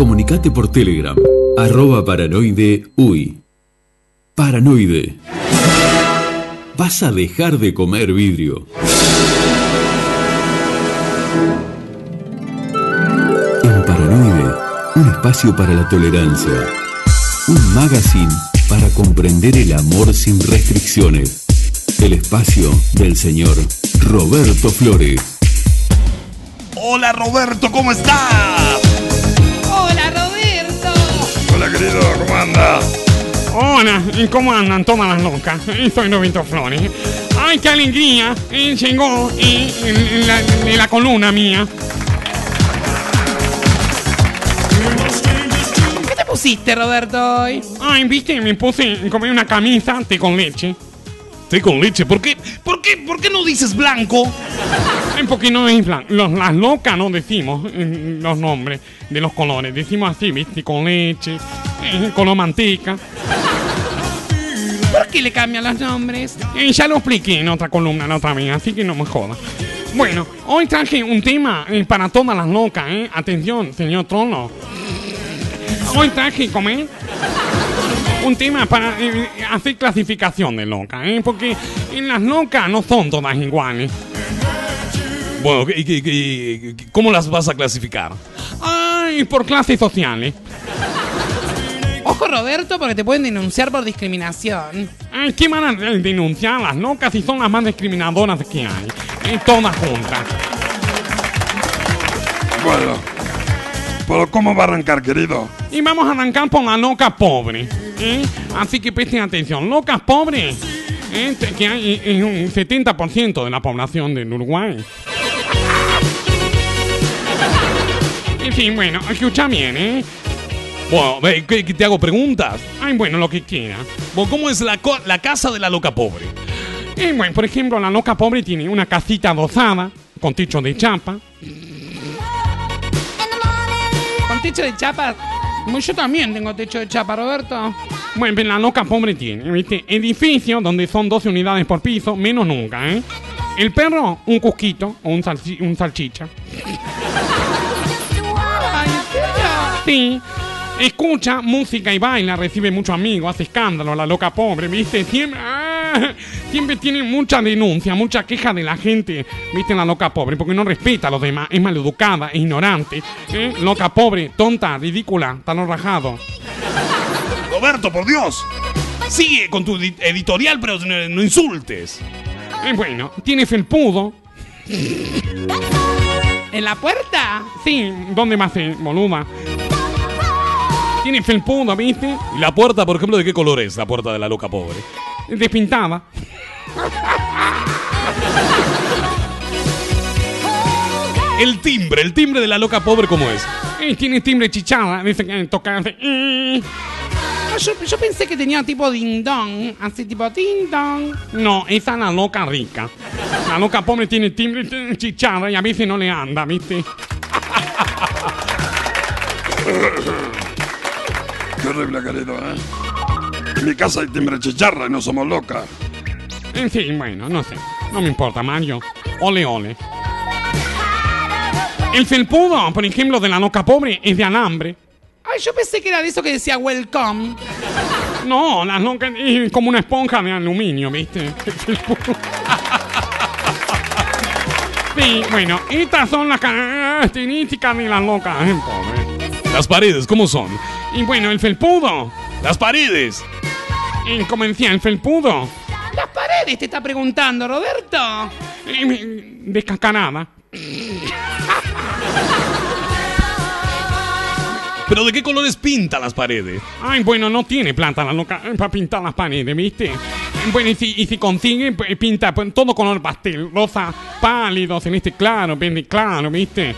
Speaker 1: Comunicate por Telegram, arroba paranoide uy. Paranoide. Vas a dejar de comer vidrio. En Paranoide, un espacio para la tolerancia. Un magazine para comprender el amor sin restricciones. El espacio del señor Roberto Flores.
Speaker 4: Hola Roberto, ¿cómo estás? Querido, ¿cómo anda?
Speaker 6: Hola, ¿y cómo andan todas las locas? Y Soy Roberto Flores. ¡Ay, qué alegría! Eh, llegó eh, en, en la, en la columna mía.
Speaker 5: ¿Qué te pusiste, Roberto, hoy?
Speaker 6: Ay, viste, me puse como una camisa té con leche.
Speaker 3: Té con leche. ¿Por qué, por qué, por qué no dices blanco?
Speaker 6: Ay, porque no es blanco. Los- las locas no decimos eh, los nombres de los colores. Decimos así, viste, con leche, eh, color manteca.
Speaker 5: ¿Por qué le cambian los nombres?
Speaker 6: Eh, ya lo expliqué en otra columna la otra vez, así que no me jodas. Bueno, hoy traje un tema eh, para todas las locas, ¿eh? Atención, señor Trono. Hoy traje, comer, un tema para eh, hacer clasificación de locas, ¿eh? Porque en las locas no son todas iguales.
Speaker 3: Bueno, ¿y, cómo las vas a clasificar?
Speaker 6: Ay, por clases sociales.
Speaker 5: Ojo, Roberto, porque te pueden denunciar por discriminación.
Speaker 6: Ay, ¿qué van a denunciar las locas si son las más discriminadoras que hay? Eh, todas juntas.
Speaker 4: Bueno, pero ¿cómo va a arrancar, querido?
Speaker 6: Y vamos a arrancar por la loca pobre. ¿Eh? Así que presten atención. Locas pobres, ¿eh? que hay en un 70% de la población del Uruguay. En fin, bueno, escucha bien, ¿eh?
Speaker 3: Bueno, ¿qué- qué te hago preguntas.
Speaker 6: Ay, bueno, lo que quiera.
Speaker 3: Bueno, ¿Cómo es la, la casa de la loca pobre?
Speaker 6: Eh, bueno, por ejemplo, la loca pobre tiene una casita adosada con techo de chapa.
Speaker 5: Con techo de chapa. Yo también tengo techo de chapa, Roberto.
Speaker 6: Pero la loca pobre tiene, ¿viste? Edificio donde son 12 unidades por piso, menos nunca, ¿eh? El perro, un cusquito o un, salchi- un salchicha. Sí. Escucha música y baila, recibe mucho amigo, hace escándalo, la loca pobre, ¿viste? Siempre, ah, siempre tiene mucha denuncia, mucha queja de la gente, ¿viste? La loca pobre, porque no respeta a los demás, es maleducada, es ignorante, ¿eh? Loca pobre, tonta, ridícula, talón rajado.
Speaker 3: Roberto, por Dios. Sigue con tu edi- editorial, pero no, no insultes.
Speaker 6: Eh, bueno, tiene felpudo.
Speaker 5: ¿En la puerta?
Speaker 6: Sí, ¿dónde más se boluda? Tiene felpudo, ¿viste?
Speaker 3: ¿Y la puerta, por ejemplo, de qué color es la puerta de la loca pobre?
Speaker 6: Despintada.
Speaker 3: El timbre, el timbre de la loca pobre, ¿cómo es?
Speaker 6: Eh, tiene timbre chichada, dice que toca hace...
Speaker 5: yo, yo pensé que tenía tipo ding dong. Así tipo ding dong.
Speaker 6: No, esa es la loca rica. La loca pobre tiene timbre chichada y a veces no le anda, ¿viste?
Speaker 4: Qué horrible, querido, ¿eh? En mi casa hay timbre chicharra y no somos locas.
Speaker 6: Eh, sí, bueno, no sé. No me importa, Mario. Ole, ole. El felpudo, por ejemplo, de la noca pobre es de alambre.
Speaker 5: Ay, yo pensé que era de eso que decía welcome.
Speaker 6: No, la noca es como una esponja de aluminio, ¿viste? El felpudo. Sí, bueno, estas son las características de la loca eh, pobre.
Speaker 3: Las paredes, ¿cómo son?
Speaker 6: Y bueno, el felpudo.
Speaker 3: Las paredes.
Speaker 6: Y como decía, el felpudo.
Speaker 5: Las paredes te está preguntando, Roberto.
Speaker 6: Descascarada.
Speaker 3: ¿Pero de qué colores pinta las paredes?
Speaker 6: Ay, bueno, no tiene planta la loca para pintar las paredes, ¿viste? Bueno, y si, y si consigue, pues, pinta pues, todo color pastel, rosa pálido, celeste claro, verde claro, ¿viste?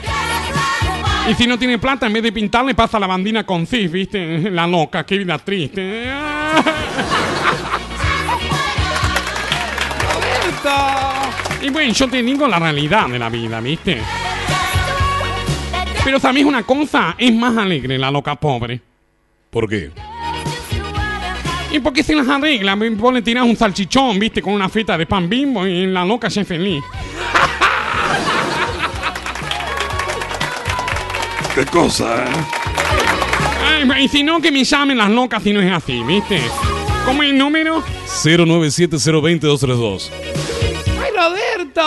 Speaker 6: Y si no tiene plata, en vez de pintarle, pasa la bandina con cis, ¿viste? La loca, qué vida triste. Y bueno, yo te la realidad de la vida, ¿viste? Pero sabes una cosa, es más alegre la loca pobre.
Speaker 3: ¿Por qué?
Speaker 6: Y porque se las arregla, me pone tirar un salchichón, viste, con una feta de pan bimbo y la loca ya es feliz.
Speaker 4: Qué cosa, ¿eh?
Speaker 6: Ay, y si no, que me llamen las locas si no es así, viste. ¿Cómo es el número?
Speaker 3: 0970232.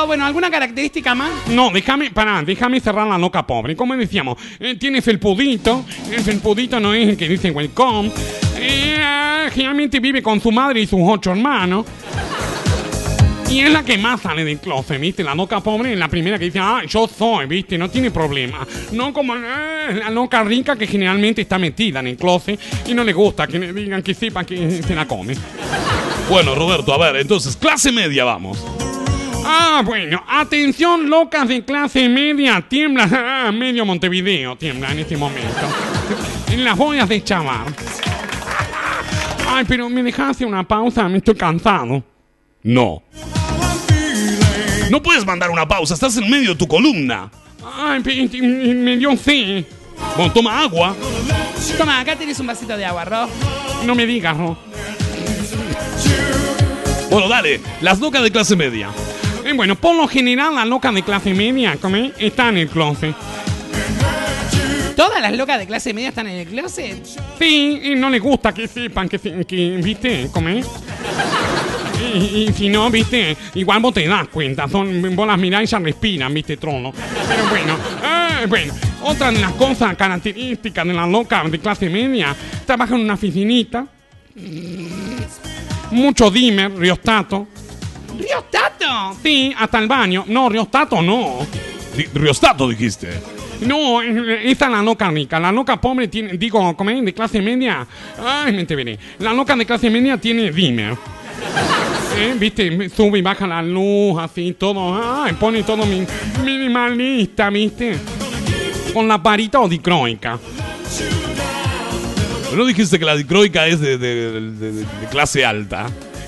Speaker 5: Bueno, ¿alguna característica más?
Speaker 6: No, déjame, pará, déjame cerrar la loca pobre. Como decíamos, eh, tiene felpudito. El felpudito no es el que dice welcome. Eh, generalmente vive con su madre y sus ocho hermanos. Y es la que más sale del closet, ¿viste? La loca pobre es la primera que dice, ah, yo soy, ¿viste? No tiene problema. No como eh, la loca rica que generalmente está metida en el closet y no le gusta que le digan que sepa que se la come.
Speaker 3: Bueno, Roberto, a ver, entonces, clase media vamos.
Speaker 6: Ah, bueno, atención, locas de clase media, tiembla, ah, medio Montevideo tiembla en este momento. En las boyas de chavar. Ay, pero me dejaste una pausa, me estoy cansado.
Speaker 3: No. No puedes mandar una pausa, estás en medio de tu columna.
Speaker 6: Ay, me dio sed.
Speaker 3: Bueno, toma agua.
Speaker 5: Toma, acá tenés un vasito de agua, Ro.
Speaker 6: No me digas, ¿no?
Speaker 3: Bueno, dale, las locas de clase media.
Speaker 6: Eh, bueno, por lo general, la loca de clase media, ¿come? Está en el closet.
Speaker 5: ¿Todas las locas de clase media están en el closet?
Speaker 6: Sí, y no le gusta que sepan que, que ¿viste? ¿Come? Y, y si no, viste, igual vos te das cuenta, son, vos las mirás y ya respiran, viste, trono. Pero bueno, eh, bueno, otra de las cosas características de la loca de clase media, trabaja en una oficinita, mucho dimmer, riostato.
Speaker 5: ¿Riostato?
Speaker 6: Sí, hasta el baño. No, riostato no.
Speaker 3: Di- Riostato dijiste.
Speaker 6: No, eh, esta es la loca rica. La loca pobre tiene, digo, como de clase media. Ay, me veré. La loca de clase media tiene dimmer. ¿Eh? ¿Viste? Sube y baja la luz, así, todo. Ay, pone todo mi- minimalista, ¿viste? Con la parita o dicroica.
Speaker 3: Pero no dijiste que la dicroica es de- de- de- de clase alta.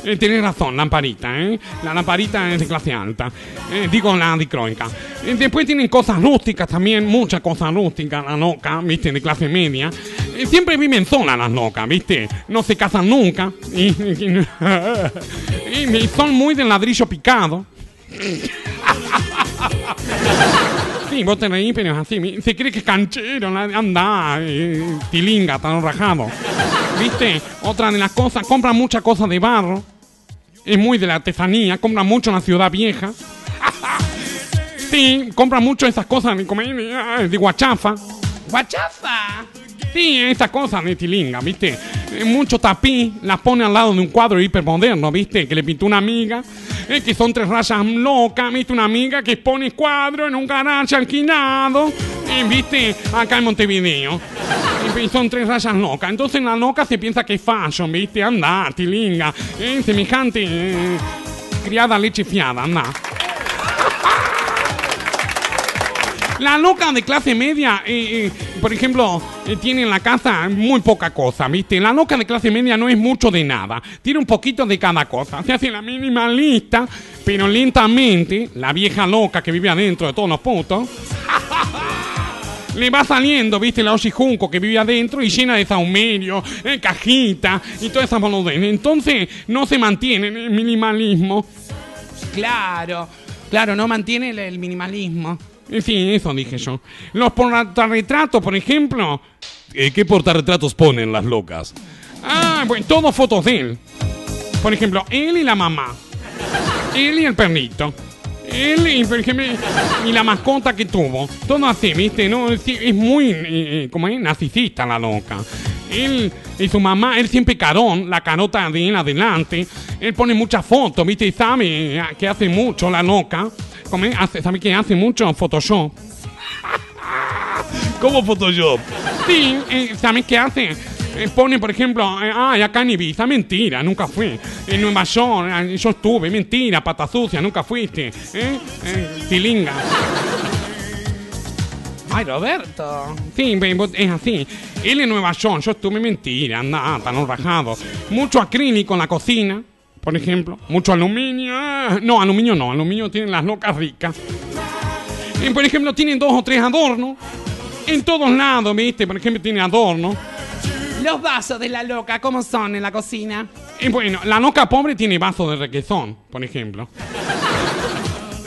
Speaker 6: Eh, tienes razón, lamparita, ¿eh? La lamparita es de clase alta. Eh, digo la dicroica. Eh, después tienen cosas rústicas también, muchas cosas rústicas, la loca, ¿viste? De clase media. Eh, siempre viven solas las locas, ¿viste? No se casan nunca. Y, y- y- son muy del ladrillo picado. Sí, vos te reís, pero es así. Se cree que es canchero, anda, eh, tilinga, tan rajado. ¿Viste? Otra de las cosas, compra muchas cosas de barro. Es muy de la artesanía, compra mucho en la ciudad vieja. Sí, compra mucho esas cosas de guachafa.
Speaker 5: ¡Guachafa!
Speaker 6: Sí, esas cosas de tilinga, ¿viste? Eh, Mucho tapiz, las pone al lado de un cuadro hipermoderno, ¿viste? Que le pintó una amiga, eh, que son tres rayas locas, ¿viste? Una amiga que pone cuadro en un garaje alquilado, eh, ¿viste? Acá en Montevideo. Y son tres rayas locas. Entonces la loca se piensa que es fashion, ¿viste? Anda, tilinga, eh, semejante, eh, criada leche fiada, anda. La loca de clase media, eh, eh, por ejemplo, eh, tiene en la casa muy poca cosa, ¿viste? La loca de clase media no es mucho de nada. Tiene un poquito de cada cosa. Se hace la minimalista, pero lentamente, la vieja loca que vive adentro de todos los putos, le va saliendo, viste, la Oshi Junco que vive adentro y llena de saumerio, eh, cajita y toda esa boludez. Entonces no se mantiene el minimalismo.
Speaker 5: Claro, claro, no mantiene el minimalismo.
Speaker 6: En fin, eso dije yo. Los portarretratos, por ejemplo.
Speaker 3: Eh, ¿Qué portarretratos ponen las locas?
Speaker 6: Ah, bueno, todos fotos de él. Por ejemplo, él y la mamá. Él y el perrito. Él y, por ejemplo, y la mascota que tuvo. Todo así, ¿viste? No, es, es muy, eh, como es, narcisista la loca. Él y su mamá, él siempre carón, la carota de él adelante. Él pone muchas fotos, ¿viste? Y sabe eh, que hace mucho la loca. Como es, hace, sabe que hace mucho Photoshop.
Speaker 3: ¿Cómo Photoshop?
Speaker 6: Sí, eh, ¿sabes qué hace? Eh, pone, por ejemplo, eh, ay, acá en Ibiza, mentira, nunca fui. En Nueva York, eh, yo estuve, mentira, pata sucia, nunca fuiste. ¿Eh? Eh, tilinga.
Speaker 5: Ay, Roberto.
Speaker 6: Sí, es así. Él en Nueva York, yo estuve, mentira, anda, tan rajado. Mucho acrílico en la cocina, por ejemplo. Mucho aluminio. ah, No, aluminio no, aluminio tienen las locas ricas. Por ejemplo, tienen dos o tres adornos. En todos lados, ¿viste? Por ejemplo, tiene adornos.
Speaker 5: Los vasos de la loca, ¿cómo son en la cocina?
Speaker 6: Y bueno, la loca pobre tiene vaso de requesón, por ejemplo.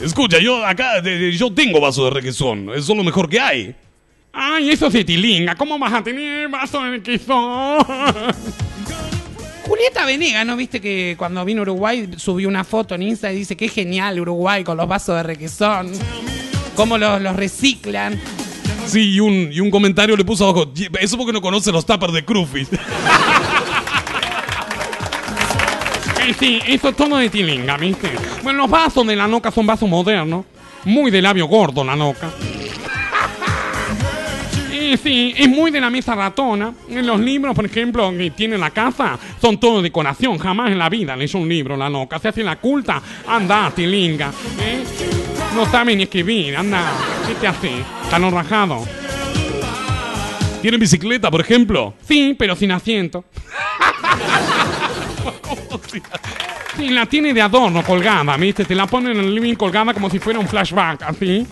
Speaker 3: Escucha, yo acá, de- de- yo tengo vaso de requesón. Eso es lo mejor que hay.
Speaker 6: Ay, eso se tilinga. ¿Cómo vas a tener vaso de requesón?
Speaker 5: Julieta Venegas, ¿no viste que cuando vino a Uruguay subió una foto en Insta y dice que es genial Uruguay con los vasos de requesón? Cómo los, los reciclan.
Speaker 3: Sí, y un, y un comentario le puso abajo. "Ye- Eso porque no conoce los tappers de Crufis.
Speaker 6: Eh, sí, eso es todo de tilinga, ¿viste? Bueno, los vasos de la noca son vasos modernos. Muy de labio gordo la noca. Sí, es muy de la mesa ratona. En los libros, por ejemplo, que tiene la casa, son todo decoración. Jamás en la vida leyó un libro la noca. Se hace la culta, anda, tilinga. ¿eh? No sabe ni escribir, anda. ¿Qué te hace? Tan rajado.
Speaker 3: ¿Tiene bicicleta, por ejemplo?
Speaker 6: Sí, pero sin asiento. Sí, la tiene de adorno colgada, ¿viste? Te la ponen en el living colgada como si fuera un flashback, así.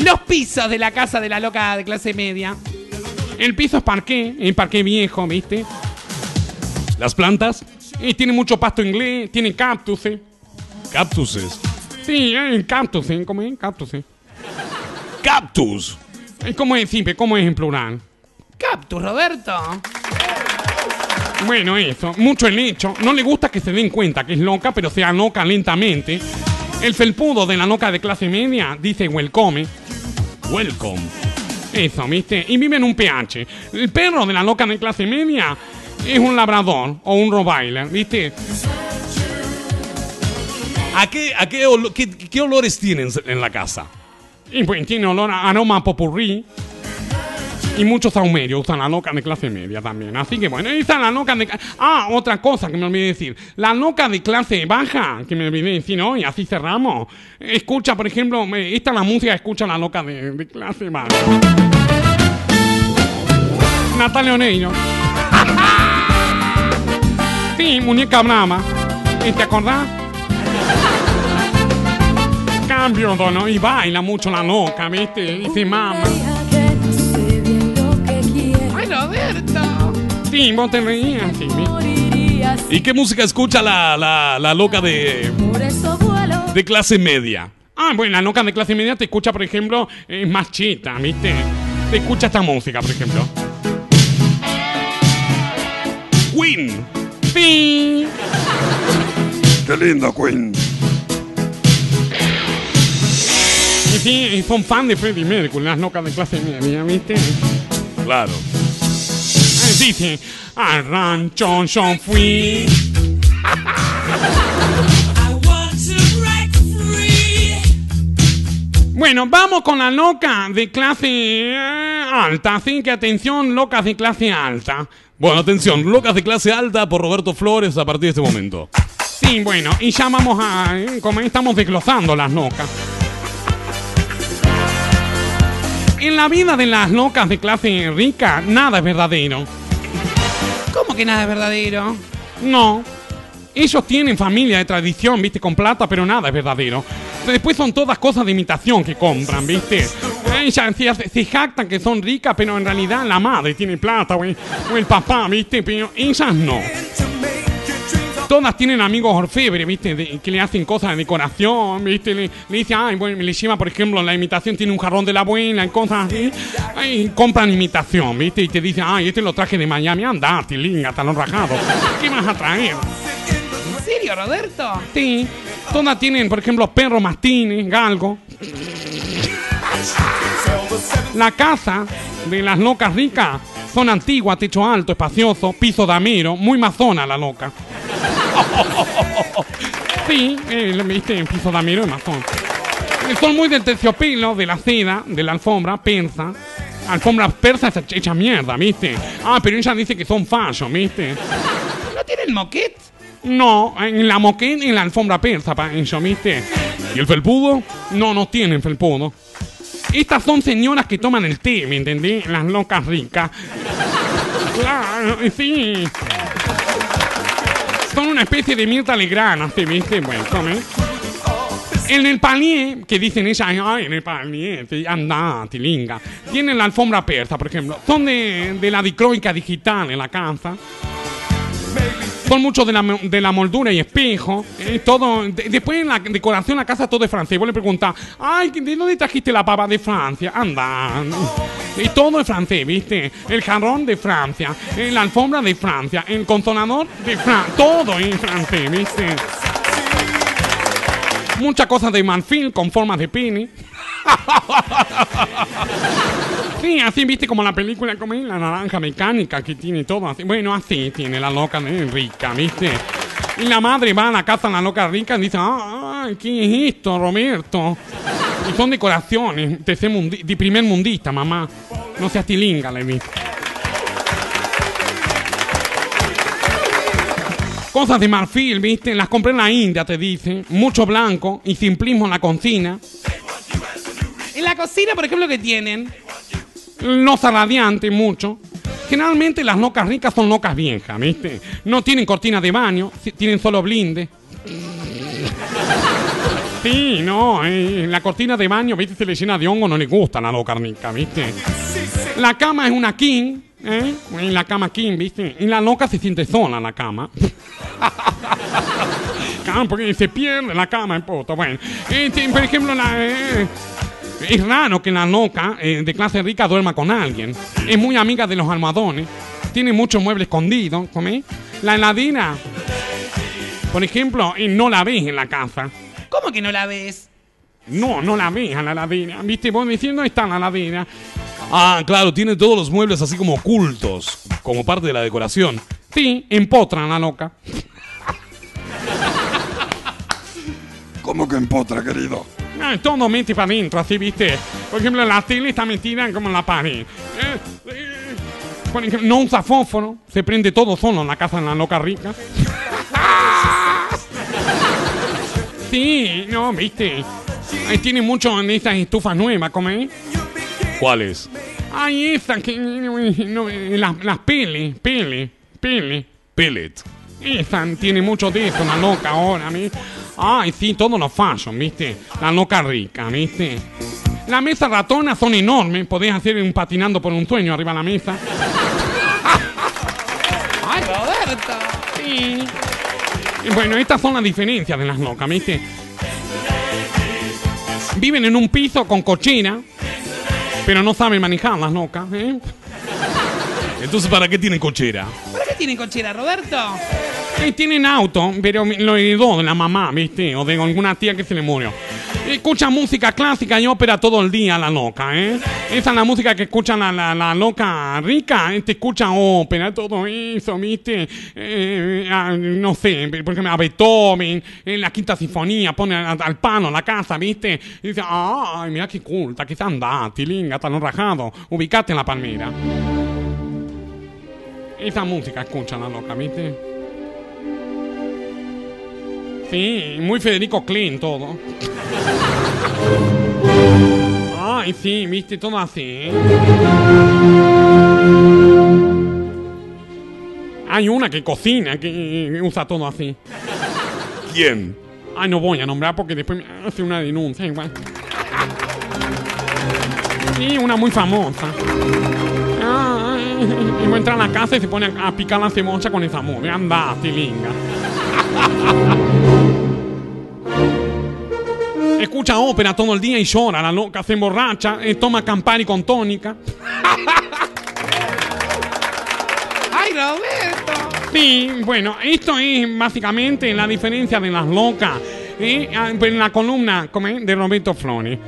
Speaker 5: Los pisos de la casa de la loca de clase media.
Speaker 6: El piso es parqué, el parqué viejo, ¿viste?
Speaker 3: ¿Las plantas?
Speaker 6: Y tiene mucho pasto inglés, tiene cactuses.
Speaker 3: Cactuses.
Speaker 6: Sí, eh, cactuses, ¿cómo es? Cactuses.
Speaker 3: Cactus.
Speaker 6: Eh, ¿Cómo es, simple? ¿Cómo es en plural?
Speaker 5: Cactus, Roberto.
Speaker 6: Bueno, eso, mucho el hecho. No le gusta que se den cuenta que es loca, pero se aloca lentamente. El felpudo de la loca de clase media dice welcome.
Speaker 3: Welcome.
Speaker 6: Eso, ¿viste? Y vive en un PH. El perro de la loca de clase media es un labrador o un rottweiler, ¿viste?
Speaker 3: ¿A qué, a qué, olo- qué- qué olores tienen en la casa?
Speaker 6: Y pues tiene olor a aroma popurrí. Y muchos saumerios usan la loca de clase media también. Así que bueno, esa es la loca de... Ah, otra cosa que me olvidé decir. La loca de clase baja, que me olvidé decir hoy, así cerramos. Escucha, por ejemplo, esta es la música escucha la loca de, clase baja. Natalia Oneiro. Sí, muñeca brava. ¿Y ¿Te acordás? Cambio, dono, y baila mucho la loca, ¿viste? Y se mama.
Speaker 5: Roberto.
Speaker 6: Sí, vos te reías, sí.
Speaker 3: ¿Y qué música escucha la, la, la loca de, de clase media?
Speaker 6: Ah, bueno, la loca de clase media te escucha, por ejemplo, es más chita, ¿viste? Te escucha esta música, por ejemplo.
Speaker 3: Queen.
Speaker 6: Sí.
Speaker 4: Qué lindo, Queen.
Speaker 6: Y sí, y son fan de Freddie Mercury, las locas de clase media, ¿viste?
Speaker 3: Claro.
Speaker 6: Dice, al rancho yo fui. Bueno, vamos con la loca de clase eh, alta, así que atención, locas de clase alta.
Speaker 3: Bueno, atención, locas de clase alta por Roberto Flores a partir de este momento.
Speaker 6: Sí, bueno, y ya vamos a. eh, como estamos desglosando las locas. En la vida de las locas de clase rica, nada es verdadero.
Speaker 5: ¿Cómo que nada es verdadero?
Speaker 6: No. Ellos tienen familia de tradición, viste, con plata, pero nada es verdadero. Después son todas cosas de imitación que compran, viste. Ellas se, hace- se jactan que son ricas, pero en realidad la madre tiene plata, güey. O el papá, ¿viste? Pero ellas no. Todas tienen amigos orfebres, ¿viste? De- que le hacen cosas de decoración, ¿viste? Le, le dicen, ay, bueno, le lleva, por ejemplo, la imitación tiene un jarrón de la abuela y cosas así. Ay, compran imitación, ¿viste? Y te dicen, ay, este lo traje de Miami, anda, tilinga, talón rajado. ¿Qué vas a traer?
Speaker 5: ¿En serio, Roberto?
Speaker 6: Sí. Todas tienen, por ejemplo, perro mastines, galgo. La casa de las locas ricas son antiguas, techo alto, espacioso, piso damero, muy mazona la loca. Sí, eh, viste, piso damero y mazón. Eh, Son muy del terciopelo, de la seda, de la alfombra persa. Alfombra persa es hecha mierda, ¿viste? Ah, pero ella dice que son fashion, ¿viste?
Speaker 5: ¿No tienen moquet?
Speaker 6: No, en la moqueta en la alfombra persa, pa, eso, ¿viste? ¿Y el felpudo? No, no tienen felpudo. Estas son señoras que toman el té, ¿me entendí? Las locas ricas. Claro, sí. Son una especie de Mirta Legrand, ¿te viste? Bueno, come. En el palier, que dicen ellas, ay, en el palier, anda, tilinga. Tienen la alfombra persa, por ejemplo. Son de, de la dicroica digital en la casa. Son muchos de la, de la moldura y espejo. eh, todo. de- después en la decoración la casa todo es francés. Vos le preguntás, ay, ¿de dónde trajiste la pava de Francia? Anda. Y todo es francés, ¿viste? El jarrón de Francia, eh, la alfombra de Francia, el consonador de Francia. Todo es francés, ¿viste? Muchas cosas de marfil con formas de pene. Sí, así viste como la película, como la naranja mecánica que tiene todo así. Bueno, así tiene la loca rica, ¿viste? Y la madre va a la casa de la loca rica y dice, ah, ¿qué es esto, Roberto? Y son decoraciones de, mundi- de primer mundista, mamá. No seas tilinga, le dice. Cosas de marfil, ¿viste? Las compré en la India, te dice. Mucho blanco y simplismo en la cocina.
Speaker 5: En la cocina, por ejemplo, ¿qué tienen?
Speaker 6: Losa radiante, mucho. Generalmente las locas ricas son locas viejas, ¿viste? No tienen cortina de baño, tienen solo blinde. Sí, no, eh, la cortina de baño, ¿viste? Se le llena de hongo, no le gusta la loca rica, ¿viste? La cama es una king, ¿eh? La cama king, ¿viste? Y la loca se siente sola en la cama. Porque se pierde la cama, puto. Bueno, sí, por ejemplo, la... eh, es raro que la loca eh, de clase rica duerma con alguien. Es muy amiga de los almohadones. Tiene muchos muebles escondidos. ¿comí? La heladera, por ejemplo, eh, no la ves en la casa.
Speaker 5: ¿Cómo que no la ves?
Speaker 6: No, no la ves a la heladera. ¿Viste? Vos diciendo está la heladera.
Speaker 3: Ah, claro, tiene todos los muebles así como ocultos, como parte de la decoración.
Speaker 6: Sí, empotran la loca.
Speaker 4: ¿Cómo que empotra, querido?
Speaker 6: Todo mete para adentro, así, ¿viste? Por ejemplo, la tele está metida como en la pared. Eh, eh, por ejemplo, no usa fósforo. Se prende todo solo en la casa de la loca rica. Sí, no, ¿viste? Ahí tiene mucho en estas estufas nuevas, ¿cómo es?
Speaker 3: ¿Cuáles?
Speaker 6: Ay, esa que... no, las, las pele, pele, pele.
Speaker 3: Pellet.
Speaker 6: Esa tiene mucho de eso, la loca ahora, ¿viste? Ay, sí, todos los fashion, ¿viste? La loca rica, ¿viste? Las mesas ratonas son enormes, podés hacer un patinando por un sueño arriba de la mesa.
Speaker 5: ¡Ay, Roberto!
Speaker 6: Sí. Y bueno, estas son las diferencias de las locas, ¿viste? Viven en un piso con cochera, pero no saben manejar las locas, ¿eh?
Speaker 3: Entonces, ¿para qué tienen cochera?
Speaker 5: ¿Para qué tiene cochera, Roberto?
Speaker 6: Tienen auto, pero lo heredó de la mamá, ¿viste? O de alguna tía que se le murió. Escucha música clásica y ópera todo el día, la loca, ¿eh? Esa es la música que escucha la, la, la loca rica, ¿eh? Te escucha ópera, todo eso, ¿viste? Eh, a- no sé, por ejemplo, a Beethoven, en la quinta sinfonía, pone al, al pano la casa, ¿viste? Y dice, ay, mira qué culta, que se anda, tilinga, tan rajado, ubicate en la palmera. Esa música escucha la loca, ¿viste? Sí, muy Federico Klein todo. Ay, sí, viste, todo así. ¿eh? Hay una que cocina, que usa todo así.
Speaker 3: ¿Quién?
Speaker 6: Ay, no voy a nombrar porque después me hace una denuncia igual. Sí, una muy famosa. Ah, y entra a la casa y se pone a, a picar la cebolla con esa mugre. Anda, tilinga. Escucha ópera todo el día y llora. La loca se emborracha, eh, toma Campari con tónica.
Speaker 5: ¡Ay, Roberto!
Speaker 6: Sí, bueno, esto es básicamente la diferencia de las locas eh, en la columna de Roberto Flores.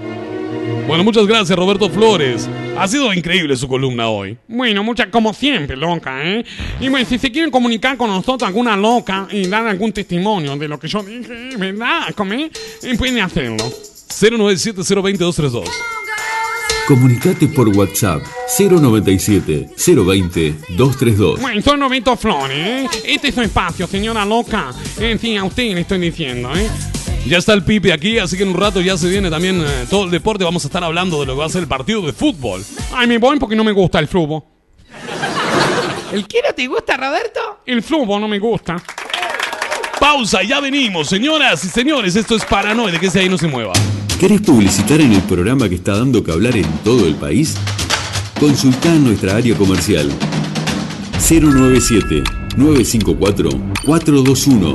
Speaker 3: Bueno, muchas gracias, Roberto Flores. Ha sido increíble su columna hoy.
Speaker 6: Bueno, muchas, como siempre, loca, ¿eh? Y bueno, si se quieren comunicar con nosotros, alguna loca, y dar algún testimonio de lo que yo dije, ¿verdad? ¿Cómo es? Eh, pueden hacerlo.
Speaker 3: 097-020-232.
Speaker 1: Comunicate por WhatsApp 097 020 232.
Speaker 6: Bueno, soy Roberto Flores, ¿eh? Este es su espacio, señora loca. En fin, a usted le estoy diciendo, ¿eh?
Speaker 3: Ya está el Pipe aquí, así que en un rato ya se viene también eh, todo el deporte. Vamos a estar hablando de lo que va a ser el partido de fútbol.
Speaker 6: Ay, me voy porque no me gusta el fútbol.
Speaker 5: ¿El qué no te gusta, Roberto?
Speaker 6: El fútbol no me gusta.
Speaker 3: Pausa, ya venimos, señoras y señores. Esto es Paranoide, que ese ahí no se mueva.
Speaker 1: ¿Querés publicitar en el programa que está dando que hablar en todo el país? Consulta nuestra área comercial 097-954-421.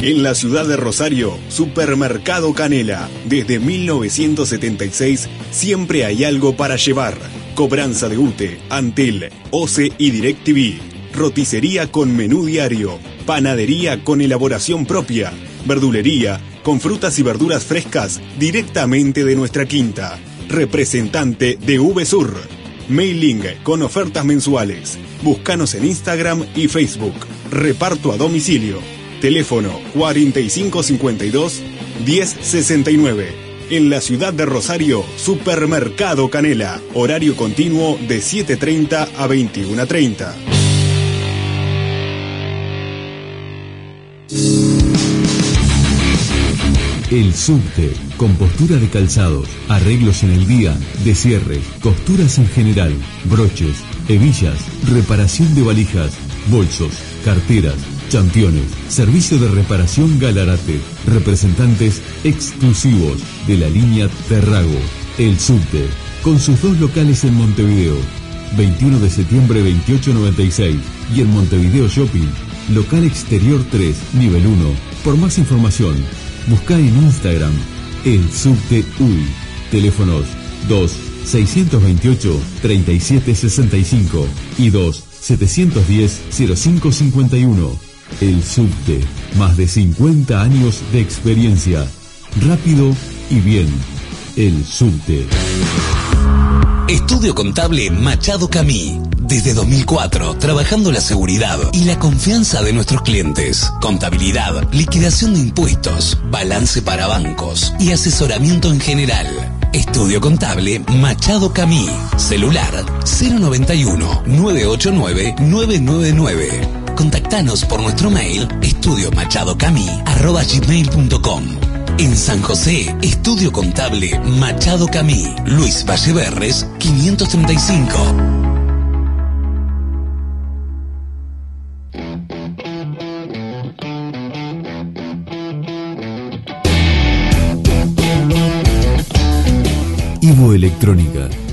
Speaker 11: En la ciudad de Rosario, Supermercado Canela. Desde 1976 siempre hay algo para llevar. Cobranza de UTE, Antel, OCE y DirecTV. Roticería con menú diario. Panadería con elaboración propia. Verdulería con frutas y verduras frescas directamente de nuestra quinta. Representante de VSUR. Mailing con ofertas mensuales. Búscanos en Instagram y Facebook. Reparto a domicilio. Teléfono 4552 1069. En la ciudad de Rosario, Supermercado Canela. Horario continuo de 7.30 a 21.30.
Speaker 1: El subte, compostura de calzados, arreglos en el día, descierres, costuras en general, broches, hebillas, reparación de valijas, bolsos, carteras, championes, servicio de reparación Galarate, representantes exclusivos de la línea Terrago, el subte, con sus dos locales en Montevideo, 21 de septiembre 2896 y en Montevideo Shopping, local exterior 3, nivel 1. Por más información, busca en Instagram el subte UI. Teléfonos 2 628 3765 y 2 710 0551. El subte, más de 50 años de experiencia. Rápido y bien. El subte.
Speaker 12: Estudio Contable Machado Camí. Desde 2004, trabajando la seguridad y la confianza de nuestros clientes. Contabilidad, liquidación de impuestos, balance para bancos y asesoramiento en general. Estudio Contable Machado Camí. Celular 091-989-999. Contactanos por nuestro mail estudiomachadocamí.com. En San José, Estudio Contable Machado Camí. Luis Valleverres, 535.
Speaker 1: Ivo Electrónica,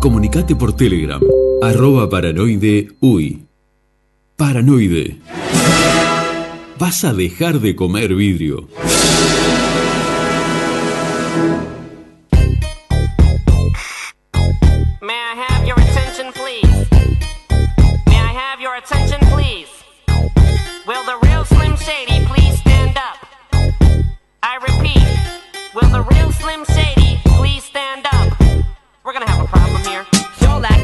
Speaker 1: Comunicate por Telegram, arroba paranoide uy. Paranoide. vas a dejar de comer vidrio.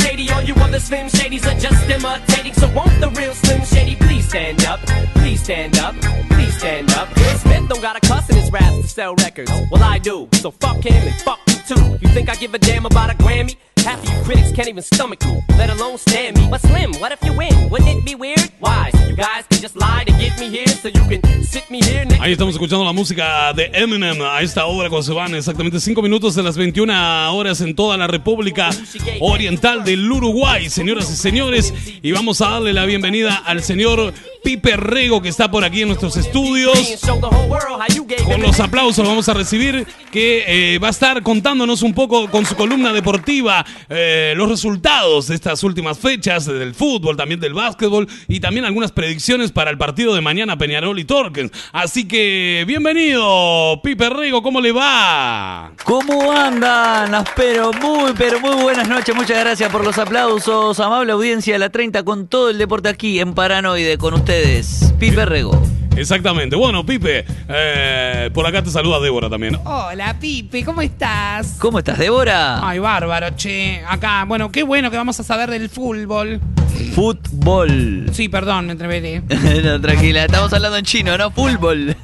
Speaker 13: Shady. All you other Slim Shadys are just imitating. So won't the real Slim Shady please stand up? Please stand up, please stand up. Will Smith don't got a cuss in his raps to sell records. Well, I do. So fuck him and fuck you too. You think I give a damn about a Grammy? Half of you critics can't even stomach me, let alone stand me. But Slim, what if you win? Wouldn't it be weird? Why? So you guys can just lie to get me here so you can sit me here next
Speaker 3: Ahí estamos escuchando la música de Eminem a esta hora cuando se van exactamente 5 minutos de las 21 horas en toda la República Oriental del Uruguay, señoras y señores. Y vamos a darle la bienvenida al señor Pipe Rego que está por aquí en nuestros estudios. Con los aplausos vamos a recibir que eh, va a estar contándonos un poco con su columna deportiva eh, los resultados de estas últimas fechas del fútbol, también del básquetbol y también algunas predicciones para el partido de mañana Peñarol y Torquens. Así que bienvenido, Pipe Rego, ¿cómo le va?
Speaker 14: ¿Cómo andan? Pero muy, pero muy buenas noches. Muchas gracias por los aplausos. Amable audiencia de la 30 con todo el deporte aquí en Paranoide con ustedes. Pipe Rego.
Speaker 3: Exactamente. Bueno, Pipe, eh, por acá te saluda Débora también.
Speaker 5: Hola, Pipe, ¿cómo estás?
Speaker 14: ¿Cómo estás, Débora?
Speaker 5: Ay, bárbaro, che. Acá, bueno, qué bueno que vamos a saber del fútbol.
Speaker 14: Fútbol.
Speaker 5: Sí, perdón, me entreveré.
Speaker 14: no, tranquila, estamos hablando en chino, ¿no? Fútbol.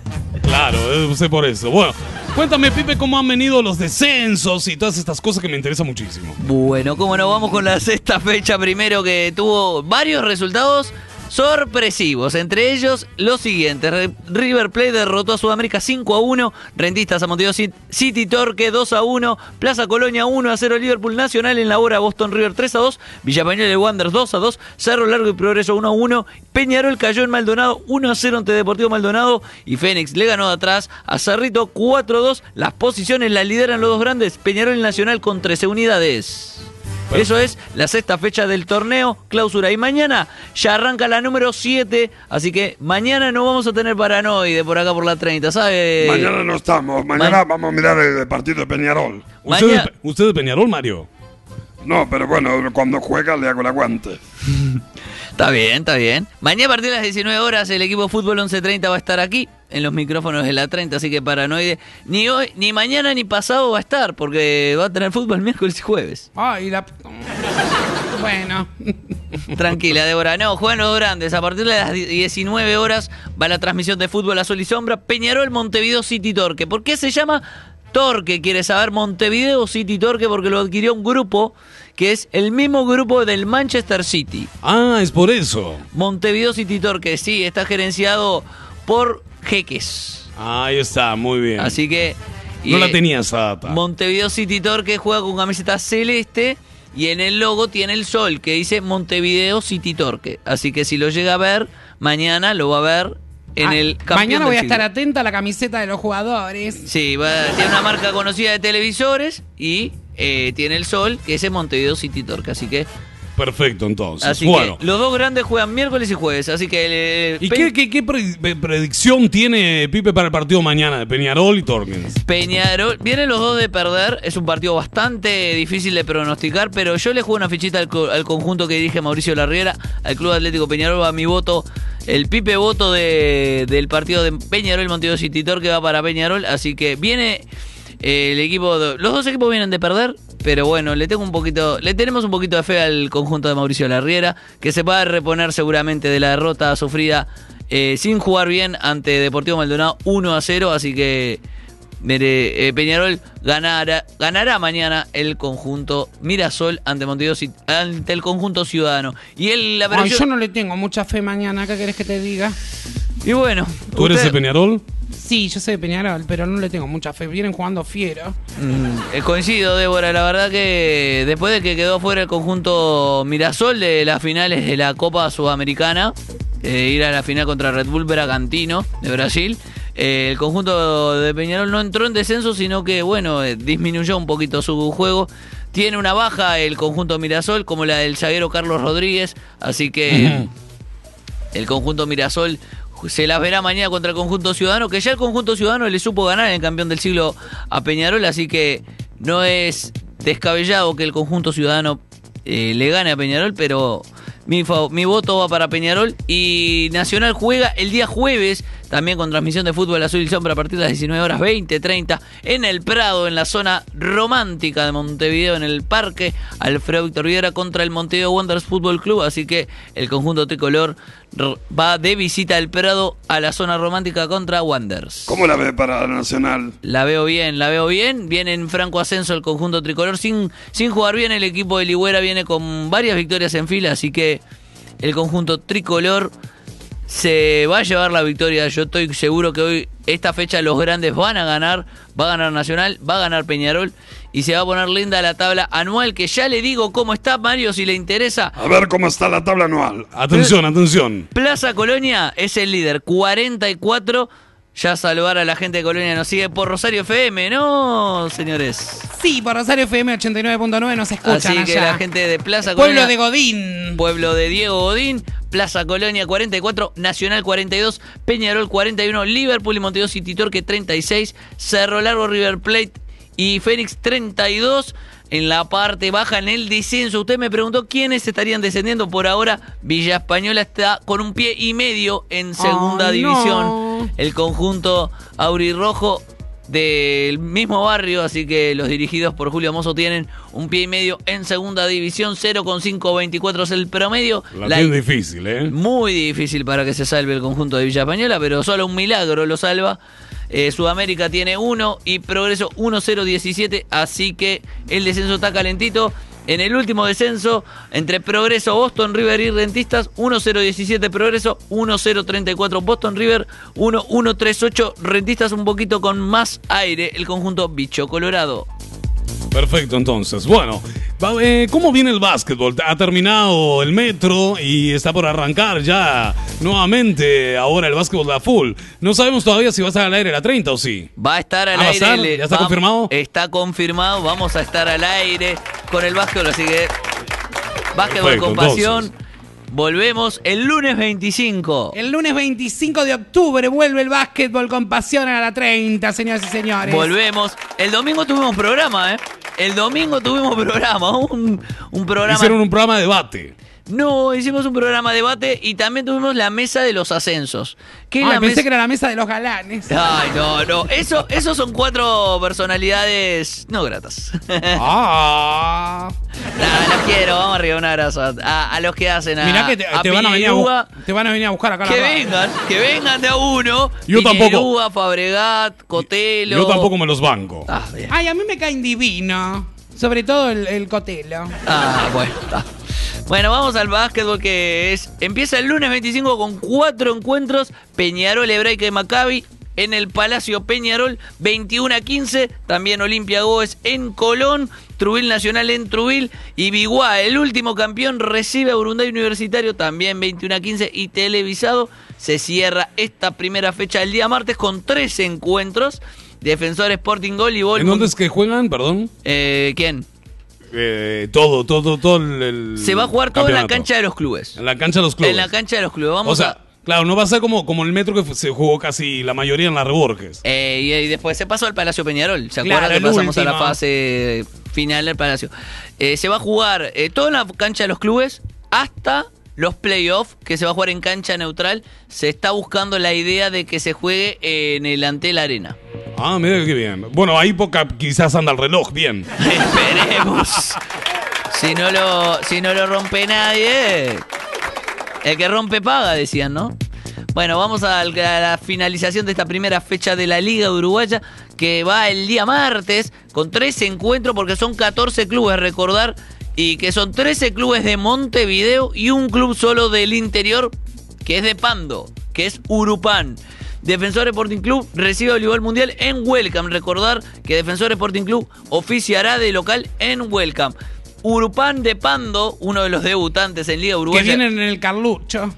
Speaker 3: Claro, eh, sé por eso. Bueno, cuéntame, Pipe, cómo han venido los descensos y todas estas cosas que me interesan muchísimo.
Speaker 14: Bueno, cómo no, vamos con la sexta fecha primero que tuvo varios resultados sorpresivos. Entre ellos, los siguientes. River Plate derrotó a Sudamérica 5 a 1. Rentistas a Montevideo Ci- City Torque 2 a 1. Plaza Colonia 1 a 0. Liverpool Nacional en la hora. Boston River 3 a 2. Villapañol de Wanderers 2 a 2. Cerro Largo y Progreso 1 a 1. Peñarol cayó en Maldonado 1 a 0 ante Deportivo Maldonado. Y Fénix le ganó de atrás a Cerrito 4 a 2. Las posiciones las lideran los dos grandes. Peñarol y Nacional con 13 unidades. Eso es la sexta fecha del torneo, clausura. Y mañana ya arranca la número 7, así que mañana no vamos a tener paranoide por acá por la 30, ¿sabe?
Speaker 4: Mañana no estamos. Mañana vamos a mirar el partido de Peñarol.
Speaker 3: ¿Usted, de, Pe- usted de Peñarol, Mario?
Speaker 4: No, pero bueno, cuando juega le hago el aguante.
Speaker 14: Está bien, está bien. Mañana a partir de las 19 horas el equipo Fútbol 1130 va a estar aquí en los micrófonos de la 30, así que paranoide. Ni hoy, ni mañana ni pasado va a estar, porque va a tener fútbol miércoles y jueves.
Speaker 5: Ay, la. Bueno.
Speaker 14: Tranquila, Débora. No, juegan los grandes. A partir de las 19 horas va la transmisión de fútbol a sol y sombra. Peñarol, Montevideo City Torque. ¿Por qué se llama Torque? Quiere saber Montevideo City Torque porque lo adquirió un grupo que es el mismo grupo del Manchester City.
Speaker 3: Ah, es por eso.
Speaker 14: Montevideo City Torque, sí, está gerenciado por jeques.
Speaker 3: Ahí está, muy bien.
Speaker 14: Así que.
Speaker 3: No la tenía esa data.
Speaker 14: Montevideo City Torque juega con camiseta celeste y en el logo tiene el sol que dice Montevideo City Torque. Así que si lo llega a ver, mañana lo va a ver en
Speaker 5: Ah,
Speaker 14: el
Speaker 5: Mañana voy a estar atenta a la camiseta de los jugadores.
Speaker 14: Sí, va- tiene una marca conocida de televisores y eh, tiene el sol que es Montevideo City Torque. Así que
Speaker 3: Perfecto, entonces.
Speaker 14: Así
Speaker 3: bueno.
Speaker 14: que los dos grandes juegan miércoles y jueves. Así que. eh,
Speaker 3: ¿Y qué, qué- qué pre- pre- predicción tiene Pipe para el partido mañana de Peñarol y Torkins?
Speaker 14: Peñarol, vienen los dos de perder, es un partido bastante difícil de pronosticar, pero yo le juego una fichita al, co- al conjunto que dirige Mauricio Larriera, al Club Atlético Peñarol va mi voto, el pipe voto de- del partido de Peñarol Montevideo City Torque va para Peñarol, así que viene eh, el equipo, de- los dos equipos vienen de perder, pero bueno, le tengo un poquito, le tenemos un poquito de fe al conjunto de Mauricio Larriera, que se va a reponer seguramente de la derrota sufrida eh, sin jugar bien ante Deportivo Maldonado 1 a 0, así que Mire, eh, Peñarol ganará, ganará mañana el conjunto Mirasol ante Montevideo ante el conjunto ciudadano. Y él la
Speaker 5: Ay, yo no le tengo mucha fe mañana, ¿qué querés que te diga?
Speaker 14: Y bueno,
Speaker 3: ¿Tú eres de Peñarol?
Speaker 5: Sí, yo soy de Peñarol, pero no le tengo mucha fe. Vienen jugando fiero.
Speaker 14: Mm, eh, coincido, Débora. La verdad que después de que quedó fuera el conjunto Mirasol de las finales de la Copa Sudamericana, eh, ir a la final contra Red Bull Bragantino de Brasil, eh, el conjunto de Peñarol no entró en descenso, sino que, bueno, eh, disminuyó un poquito su juego. Tiene una baja el conjunto Mirasol, como la del zaguero Carlos Rodríguez, así que el conjunto Mirasol se las verá mañana contra el conjunto ciudadano, que ya el conjunto ciudadano le supo ganar en el campeón del siglo a Peñarol, así que no es descabellado que el conjunto ciudadano eh, le gane a Peñarol, pero mi, mi voto va para Peñarol y Nacional juega el día jueves, también con transmisión de fútbol azul y sombra a partir de las 19 horas 20, 30, en el Prado, en la zona romántica de Montevideo, en el parque Alfredo Víctor Viera contra el Montevideo Wanderers Fútbol Club, así que el conjunto tricolor va de visita al Prado a la zona romántica contra Wanderers.
Speaker 4: ¿Cómo la ve para Nacional?
Speaker 14: La veo bien, la veo bien. Viene en franco ascenso el conjunto tricolor. Sin, sin jugar bien, el equipo de Ligüera viene con varias victorias en fila. Así que el conjunto tricolor se va a llevar la victoria. Yo estoy seguro que hoy, esta fecha, los grandes van a ganar. Va a ganar Nacional, va a ganar Peñarol. Y se va a poner linda la tabla anual. Que ya le digo cómo está, Mario, si le interesa.
Speaker 4: A ver cómo está la tabla anual.
Speaker 3: Atención, atención.
Speaker 14: Plaza Colonia es el líder, 44. Ya saludar a la gente de Colonia nos sigue por Rosario FM, ¿no, señores?
Speaker 5: Sí, por Rosario FM 89.9 nos escuchan
Speaker 14: Así que
Speaker 5: allá.
Speaker 14: la gente de Plaza
Speaker 5: Pueblo
Speaker 14: Colonia.
Speaker 5: de Godín.
Speaker 14: Pueblo de Diego Godín, Plaza Colonia 44, Nacional 42, Peñarol 41, Liverpool y Montevideo City Torque 36, Cerro Largo River Plate y Fénix 32. En la parte baja, en el descenso, usted me preguntó quiénes estarían descendiendo. Por ahora, Villa Española está con un pie y medio en segunda división.
Speaker 5: no.
Speaker 14: El conjunto aurirrojo del mismo barrio, así que los dirigidos por Julio Mozo tienen un pie y medio en segunda división, 0,524 es el promedio.
Speaker 3: La
Speaker 14: La-
Speaker 3: tiene difícil, ¿eh?
Speaker 14: muy difícil para que se salve el conjunto de Villa Española, pero solo un milagro lo salva. Eh, Sudamérica tiene 1 y Progreso 1-0-17, así que el descenso está calentito. En el último descenso, entre Progreso, Boston River y Rentistas, 1-0-17 Progreso, 1-0-34 Boston River, 1-1-3-8 Rentistas un poquito con más aire, el conjunto Bicho Colorado.
Speaker 3: Perfecto, entonces. Bueno, eh, ¿cómo viene el básquetbol? Ha terminado el metro y está por arrancar ya nuevamente ahora el básquetbol a full. No sabemos todavía si va a estar al aire la 30 o sí.
Speaker 14: Va a estar al
Speaker 3: Ah, ¿va a
Speaker 14: aire.
Speaker 3: estar? ¿Ya está confirmado?
Speaker 14: Está confirmado. Vamos a estar al aire con el básquetbol. Así que, básquetbol
Speaker 3: Perfecto,
Speaker 14: con pasión.
Speaker 3: entonces.
Speaker 14: Volvemos el lunes 25.
Speaker 5: El lunes 25 de octubre vuelve el básquetbol con pasión a la 30, señoras y señores.
Speaker 14: Volvemos. El domingo tuvimos programa, ¿eh? El domingo tuvimos programa. Un, un programa.
Speaker 3: Hicieron un programa de debate.
Speaker 14: No, hicimos un programa de debate y también tuvimos la mesa de los ascensos. ¿Qué es
Speaker 5: Ay,
Speaker 14: la
Speaker 5: pensé
Speaker 14: mesa?
Speaker 5: que era la mesa de los galanes.
Speaker 14: Ay, no, no. Eso, esos son cuatro personalidades no gratas.
Speaker 5: Ah.
Speaker 14: Nah, los quiero, vamos arriba, un abrazo a, a- a los que hacen a,
Speaker 5: Mirá que te, te van a venir a, te van a venir a buscar acá la
Speaker 14: Que vengan, que vengan de a uno.
Speaker 3: Yo tampoco.
Speaker 14: Piñerúa, Fabregat, Cotelo.
Speaker 3: Yo tampoco me los banco.
Speaker 14: Ah.
Speaker 5: Ay, a mí me caen divino. Sobre todo el, el cotelo.
Speaker 14: Ah, bueno, está. Bueno, vamos al básquetbol que es. Empieza el lunes 25 con cuatro encuentros. Peñarol, Hebraica y Maccabi. En el Palacio Peñarol, 21 a 15. También Olimpia Goes en Colón. Trubil Nacional en Trubil. Y Biguá, el último campeón, recibe a Urunday Universitario. También 21 a 15. Y televisado. Se cierra esta primera fecha el día martes con tres encuentros. Defensor Sporting Voleibol.
Speaker 3: ¿En dónde es que juegan, perdón?
Speaker 14: Eh, ¿Quién?
Speaker 3: Eh, todo, todo, todo el, el
Speaker 14: Se va a jugar todo en la
Speaker 3: campeonato.
Speaker 14: cancha de los clubes.
Speaker 3: En la cancha de los clubes.
Speaker 14: En la cancha de los clubes. Vamos
Speaker 3: o sea,
Speaker 14: a.
Speaker 3: claro, no va a ser como, como el metro que fu- se jugó casi la mayoría en la Reborges.
Speaker 14: Eh, y, y después se pasó al Palacio Peñarol. ¿Se
Speaker 3: Claro,
Speaker 14: acuerdan que
Speaker 3: el
Speaker 14: pasamos a la
Speaker 3: último.
Speaker 14: fase final del Palacio? Eh, se va a jugar eh, todo en la cancha de los clubes hasta los playoffs, que se va a jugar en cancha neutral. Se está buscando la idea de que se juegue en el Antel Arena.
Speaker 3: Ah, mira qué bien. Bueno, ahí poca, quizás anda el reloj, bien.
Speaker 14: Esperemos. si, no lo, si no lo rompe nadie, el que rompe paga, decían, ¿no? Bueno, vamos a la finalización de esta primera fecha de la Liga Uruguaya, que va el día martes, con 13 encuentros, porque son 14 clubes, recordar, y que son 13 clubes de Montevideo y un club solo del interior, que es de Pando, que es Urupán. Defensor Sporting Club recibe el Voleibol Mundial en Welcome. Recordar que Defensor Sporting Club oficiará de local en Welcome. Urupán de Pando, uno de los debutantes en Liga
Speaker 5: Que
Speaker 14: Uruguaya.
Speaker 5: vienen en el Carlucho.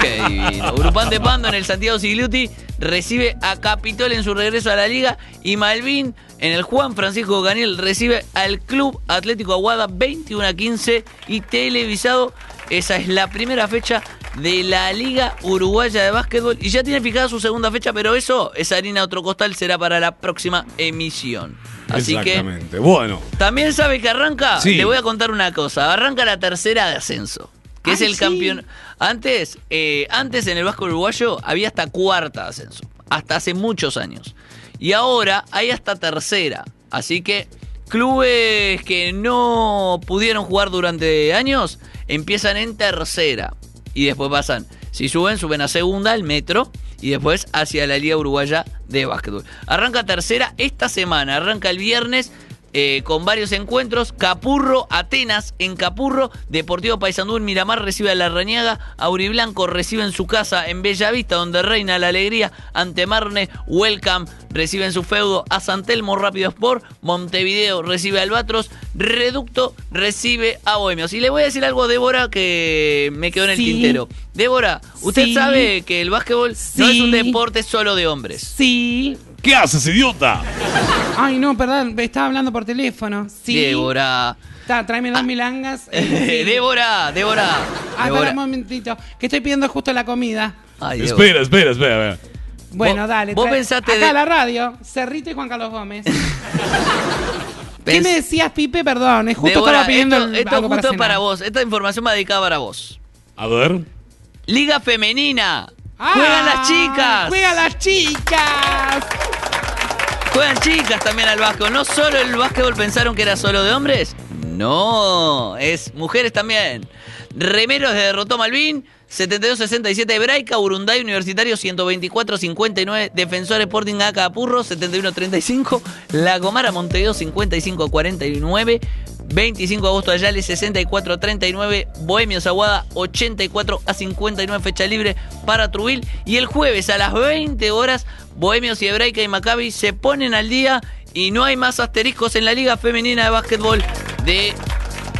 Speaker 14: Qué divino. Urupán de Pando en el Santiago Sigliuti recibe a Capitol en su regreso a la liga y Malvin en el Juan Francisco Ganiel recibe al Club Atlético Aguada 21 a 15 y televisado. Esa es la primera fecha de la Liga Uruguaya de Básquetbol y ya tiene fijada su segunda fecha, pero eso, esa harina otro costal será para la próxima emisión. Así que
Speaker 3: Exactamente. Bueno,
Speaker 14: también sabe que arranca,
Speaker 3: Sí.
Speaker 14: le voy a contar una cosa, arranca la tercera de ascenso, que es el
Speaker 5: sí.
Speaker 14: campeón. Antes, eh, antes en el Vasco Uruguayo había hasta cuarta de ascenso, hasta hace muchos años. Y ahora hay hasta tercera. Así que clubes que no pudieron jugar durante años empiezan en tercera. Y después pasan, si suben, suben a segunda, el metro. Y después hacia la Liga Uruguaya de Básquetbol. Arranca tercera esta semana, arranca el viernes eh, con varios encuentros. Capurro, Atenas en Capurro. Deportivo Paysandú en Miramar recibe a La Rañaga. Auriblanco recibe en su casa en Bellavista, donde reina la alegría. Ante Marne, Welcome recibe en su feudo a San Telmo Rápido Sport. Montevideo recibe a Albatros. Reducto recibe a Bohemios. Y le voy a decir algo a Débora que me quedó en el
Speaker 5: Sí.
Speaker 14: tintero. Débora, usted
Speaker 5: Sí.
Speaker 14: sabe que el básquetbol no es un deporte solo de hombres.
Speaker 5: Sí.
Speaker 3: ¿Qué haces, idiota?
Speaker 5: Ay, no, perdón, me estaba hablando por teléfono. Sí.
Speaker 14: Débora.
Speaker 5: Ta, tráeme dos milangas. eh, sí.
Speaker 14: Débora, Débora.
Speaker 5: Ah,
Speaker 14: Débora.
Speaker 5: espera un momentito, que estoy pidiendo justo la comida.
Speaker 14: Ay.
Speaker 3: Espera, espera, espera. a ver.
Speaker 5: Bueno,
Speaker 14: Vos-
Speaker 5: dale.
Speaker 14: vos pensaste
Speaker 5: Acá
Speaker 14: de-
Speaker 5: la radio, Cerrito y Juan Carlos Gómez. ¿Qué me decías, Pipe? Perdón, es justo
Speaker 14: Débora,
Speaker 5: estaba pidiendo
Speaker 14: esto, esto
Speaker 5: algo
Speaker 14: justo
Speaker 5: para,
Speaker 14: vos. Esta información va dedicada para vos.
Speaker 3: A ver.
Speaker 14: Liga Femenina.
Speaker 5: Ah,
Speaker 14: Juegan las chicas.
Speaker 5: ¡Juegan las chicas!
Speaker 14: Juegan chicas también al básquetbol. No solo el básquetbol pensaron que era solo de hombres. No, es mujeres también. Remeros de derrotó Malvin. 72-67 Hebraica, Urunday Universitario 124-59, Defensor Sporting Acapurro 71-35, La Gomara Montevideo 55-49, 25 de agosto Ayale 64-39, Bohemios Aguada 84 a 59 fecha libre para Trubil y el jueves a las 20 horas Bohemios y Hebraica y Maccabi se ponen al día y no hay más asteriscos en la Liga Femenina de Básquetbol de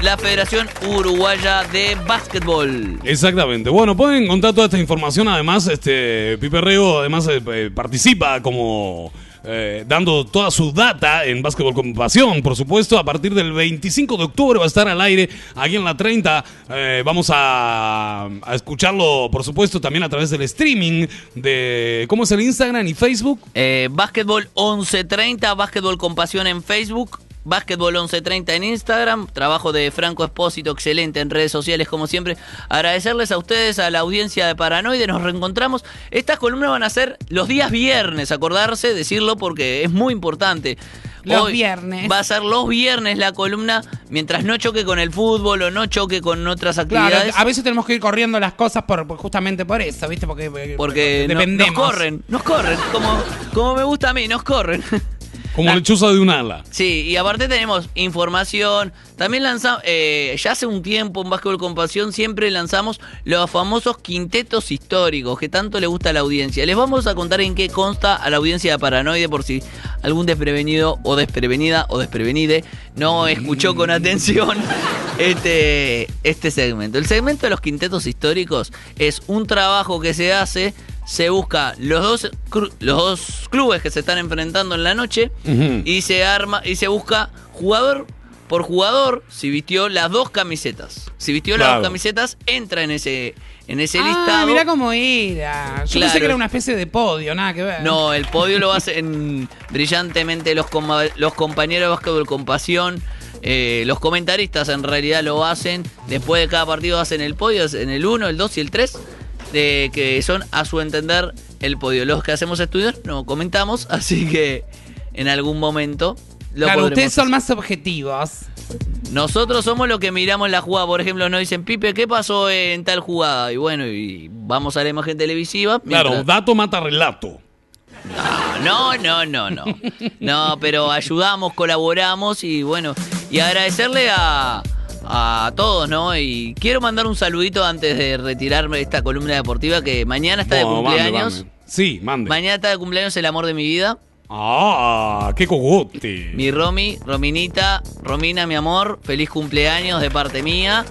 Speaker 14: la Federación Uruguaya de Básquetbol.
Speaker 3: Exactamente. Bueno, pueden encontrar toda esta información. Además, este Pipe Rego además eh, eh, participa como eh, dando toda su data en Básquetbol con Pasión. Por supuesto, a partir del 25 de octubre va a estar al aire aquí en la 30. Eh, vamos a, a escucharlo, por supuesto, también a través del streaming de cómo es el Instagram y Facebook.
Speaker 14: Eh, Básquetbol 1130, Básquetbol con Pasión en Facebook. Básquetbol 1130 en Instagram, trabajo de Franco Espósito, excelente en redes sociales como siempre. Agradecerles a ustedes, a la audiencia de Paranoide, nos reencontramos. Estas columnas van a ser los días viernes, acordarse, decirlo porque es muy importante.
Speaker 5: Los viernes.
Speaker 14: Va a ser los viernes la columna, mientras no choque con el fútbol o no choque con otras
Speaker 5: Claro,
Speaker 14: actividades.
Speaker 5: a veces tenemos que ir corriendo las cosas por, por- justamente por eso, ¿viste? Porque,
Speaker 14: porque no-
Speaker 5: dependemos.
Speaker 14: nos corren, nos corren, como, como me gusta a mí, nos corren.
Speaker 3: Como lechuza de un ala.
Speaker 14: Sí, y aparte tenemos información. También lanzamos, ya hace un tiempo en Básquetbol con Pasión siempre lanzamos los famosos quintetos históricos que tanto le gusta a la audiencia. Les vamos a contar en qué consta a la audiencia de Paranoide por si algún desprevenido o desprevenida o desprevenide no escuchó con atención este, este segmento. El segmento de los quintetos históricos es un trabajo que se hace se busca los dos, los dos clubes que se están enfrentando en la noche y se arma y se busca jugador por jugador, si vistió las dos camisetas. Si vistió las dos camisetas, entra en ese, en ese
Speaker 5: Ah,
Speaker 14: listado.
Speaker 5: mirá cómo era. Yo pensé
Speaker 14: Claro.
Speaker 5: que era una especie de podio, nada que ver.
Speaker 14: No, el podio lo hacen brillantemente los, coma- los compañeros de básquetbol con pasión. Eh, los comentaristas en realidad lo hacen. Después de cada partido hacen el podio, en el 1, el 2 y el 3. De, que son, a su entender, el podio. Los que hacemos estudios no comentamos, así que en algún momento lo
Speaker 5: claro, ustedes son más objetivos.
Speaker 14: nosotros somos los que miramos la jugada. Por ejemplo, nos dicen, Pipe, ¿qué pasó en tal jugada? Y bueno, y vamos a la imagen televisiva.
Speaker 3: Claro, dato mata relato.
Speaker 14: No, no, no, no. No, pero ayudamos, colaboramos y bueno, y agradecerle a, a todos, ¿no? Y quiero mandar un saludito antes de retirarme de esta columna deportiva que mañana está de
Speaker 3: mande,
Speaker 14: cumpleaños.
Speaker 3: mande. Sí, mande.
Speaker 14: Mañana está de cumpleaños el amor de mi vida.
Speaker 3: Ah, qué cogote.
Speaker 14: Mi Romy, Rominita, Romina, mi amor, feliz cumpleaños de parte mía.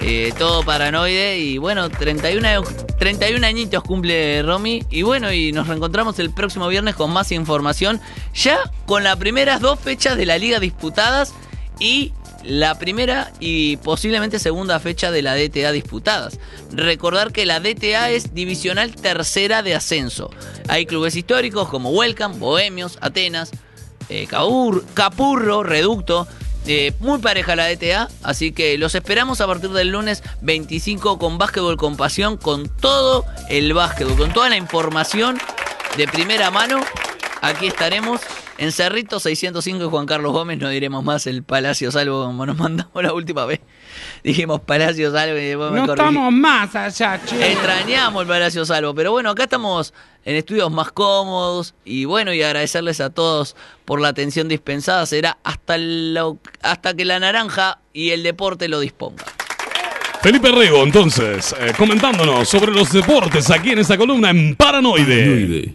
Speaker 14: Eh, todo paranoide y bueno, 31, años- 31 añitos cumple Romy y bueno, y nos reencontramos el próximo viernes con más información, ya con las primeras dos fechas de la liga disputadas y la primera y posiblemente segunda fecha de la DTA disputadas. Recordar que la DTA es divisional tercera de ascenso. Hay clubes históricos como Welcome, Bohemios, Atenas, eh, Capurro, Reducto. eh, muy pareja la DTA, así que los esperamos a partir del lunes 25 con Básquetbol con Pasión, con todo el básquetbol, con toda la información de primera mano. Aquí estaremos en Cerrito 605 y Juan Carlos Gómez, no diremos más el Palacio Salvo como nos mandamos la última vez. Dijimos Palacio Salvo y después me
Speaker 5: No estamos más allá, che.
Speaker 14: Extrañamos el Palacio Salvo, pero bueno, acá estamos en estudios más cómodos y bueno, y agradecerles a todos por la atención dispensada. Será hasta, lo- hasta que la naranja y el deporte lo disponga.
Speaker 3: Felipe Rego, entonces, eh, comentándonos sobre los deportes aquí en esta columna en Paranoide.
Speaker 1: Paranoide.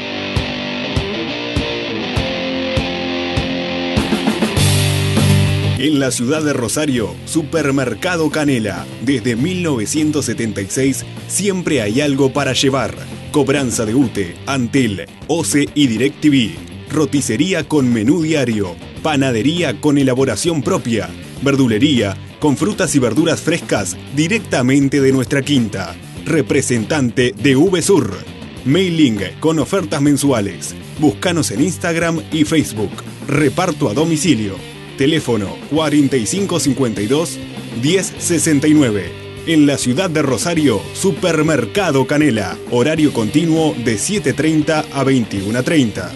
Speaker 11: En la ciudad de Rosario, Supermercado Canela. Desde 1976 siempre hay algo para llevar. Cobranza de UTE, Antel, OCE y DirecTV. Roticería con menú diario. Panadería con elaboración propia. Verdulería con frutas y verduras frescas directamente de nuestra quinta. Representante de VSUR. Mailing con ofertas mensuales. Búscanos en Instagram y Facebook. Reparto a domicilio. Teléfono 4552 1069. En la ciudad de Rosario, Supermercado Canela. Horario continuo de 7.30 a 21.30.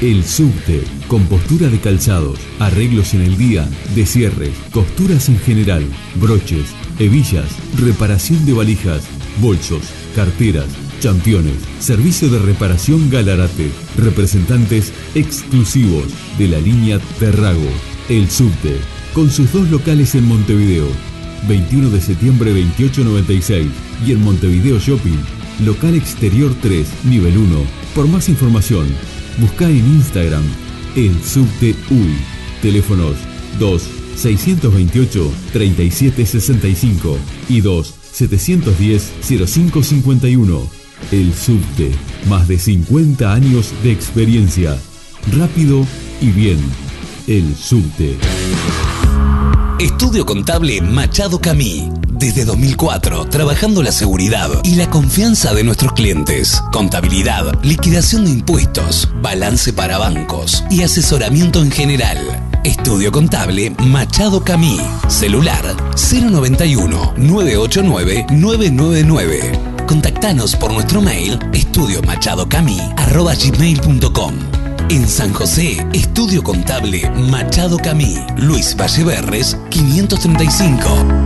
Speaker 1: El subte, compostura de calzados, arreglos en el día, descierres, costuras en general, broches, hebillas, reparación de valijas, bolsos, carteras, championes, servicio de reparación Galarate, representantes exclusivos de la línea Terrago. El subte, con sus dos locales en Montevideo, 21 de septiembre 2896 y en Montevideo Shopping, local exterior 3, nivel 1. Por más información, busca en Instagram el subte UI. Teléfonos 2 628 3765 y 2 710 0551. El subte, más de 50 años de experiencia. Rápido y bien. El subte.
Speaker 12: Estudio Contable Machado Camí. Desde 2004, trabajando la seguridad y la confianza de nuestros clientes. Contabilidad, liquidación de impuestos, balance para bancos y asesoramiento en general. Estudio Contable Machado Camí. Celular 091-989-999. Contactanos por nuestro mail estudiomachadocamí.com. En San José, Estudio Contable Machado Camí. Luis Valleverres, 535.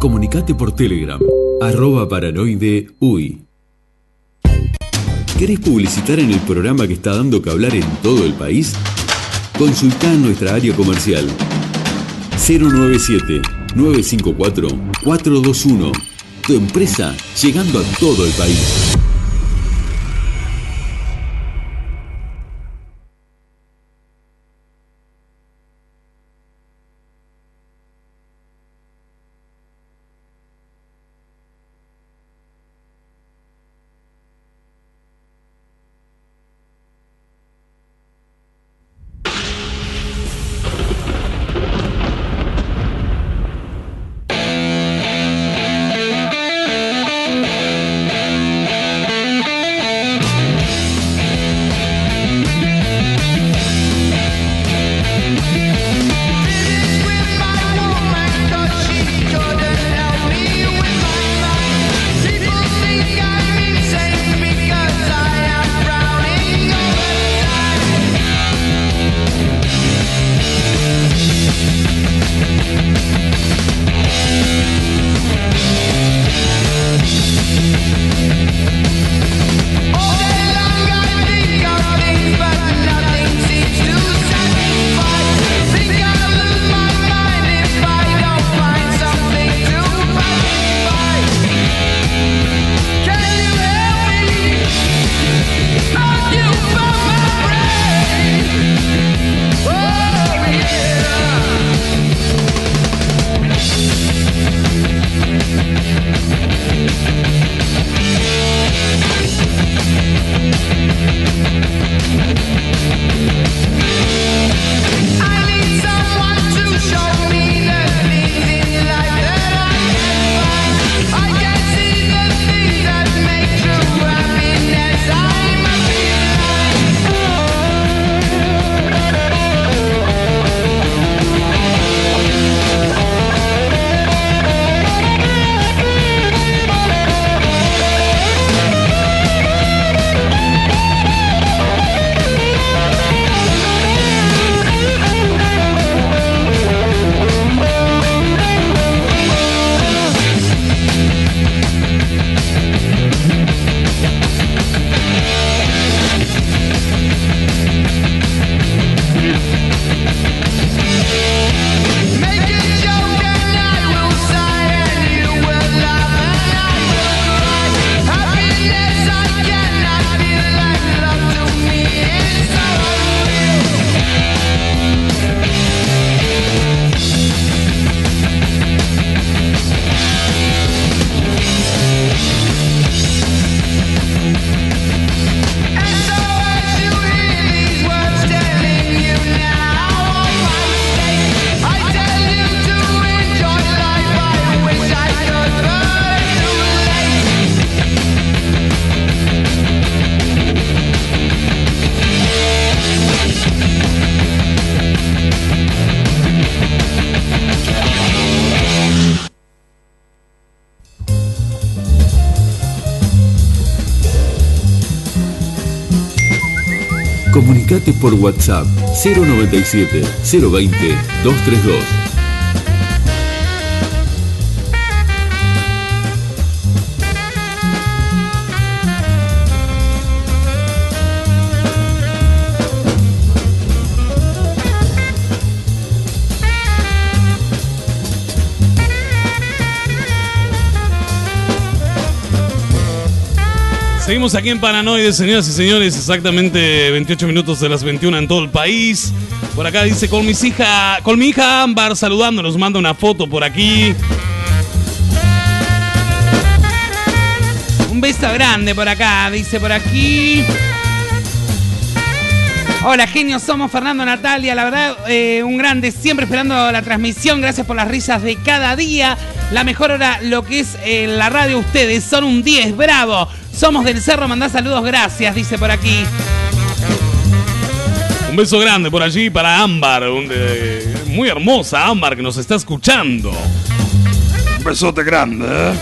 Speaker 1: Comunicate por Telegram, arroba paranoide uy. ¿Querés publicitar en el programa que está dando que hablar en todo el país? Consulta en nuestra área comercial 097-954-421. Tu empresa llegando a todo el país. Comunicate por WhatsApp 097 020 232.
Speaker 3: Seguimos aquí en Paranoide, señoras y señores, exactamente 28 minutos de las 21 en todo el país. Por acá dice con mis hija, con mi hija Ámbar saludando, nos manda una foto por aquí.
Speaker 5: Un beso grande por acá, dice por aquí. Hola, genios, somos Fernando Natalia. La verdad, eh, un grande, siempre esperando la transmisión. Gracias por las risas de cada día. La mejor hora, lo que es eh, la radio, ustedes son un 10, bravo. Somos del Cerro, mandá saludos, gracias, dice por aquí.
Speaker 3: Un beso grande por allí para Ámbar, un, eh, muy hermosa Ámbar que nos está escuchando.
Speaker 4: Un besote grande, ¿eh?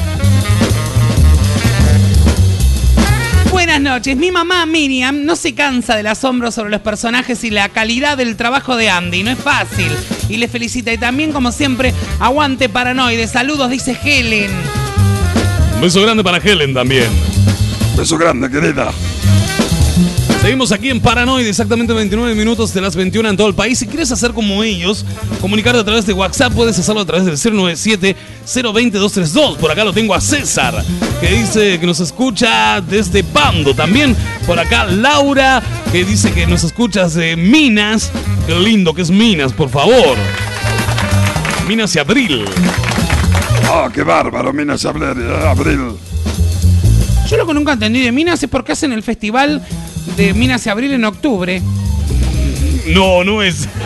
Speaker 5: Buenas noches. Mi mamá Miriam no se cansa del asombro sobre los personajes y la calidad del trabajo de Andy. No es fácil. Y le felicita. Y también, como siempre, aguante paranoide. Saludos, dice Helen.
Speaker 3: Un beso grande para Helen también.
Speaker 4: Beso grande, querida.
Speaker 3: Seguimos aquí en Paranoid, exactamente 29 minutos de las 21 en todo el país. Si quieres hacer como ellos, comunicarte a través de WhatsApp, puedes hacerlo a través del 097-020-232. Por acá lo tengo a César, que dice que nos escucha desde Pando. También por acá Laura, que dice que nos escuchas de Minas. Qué lindo que es Minas, por favor. Minas y Abril.
Speaker 4: Ah, qué bárbaro, Minas y Abril.
Speaker 5: Yo lo que nunca entendí de Minas es por qué hacen el festival de Minas y Abril en octubre.
Speaker 3: No, no es.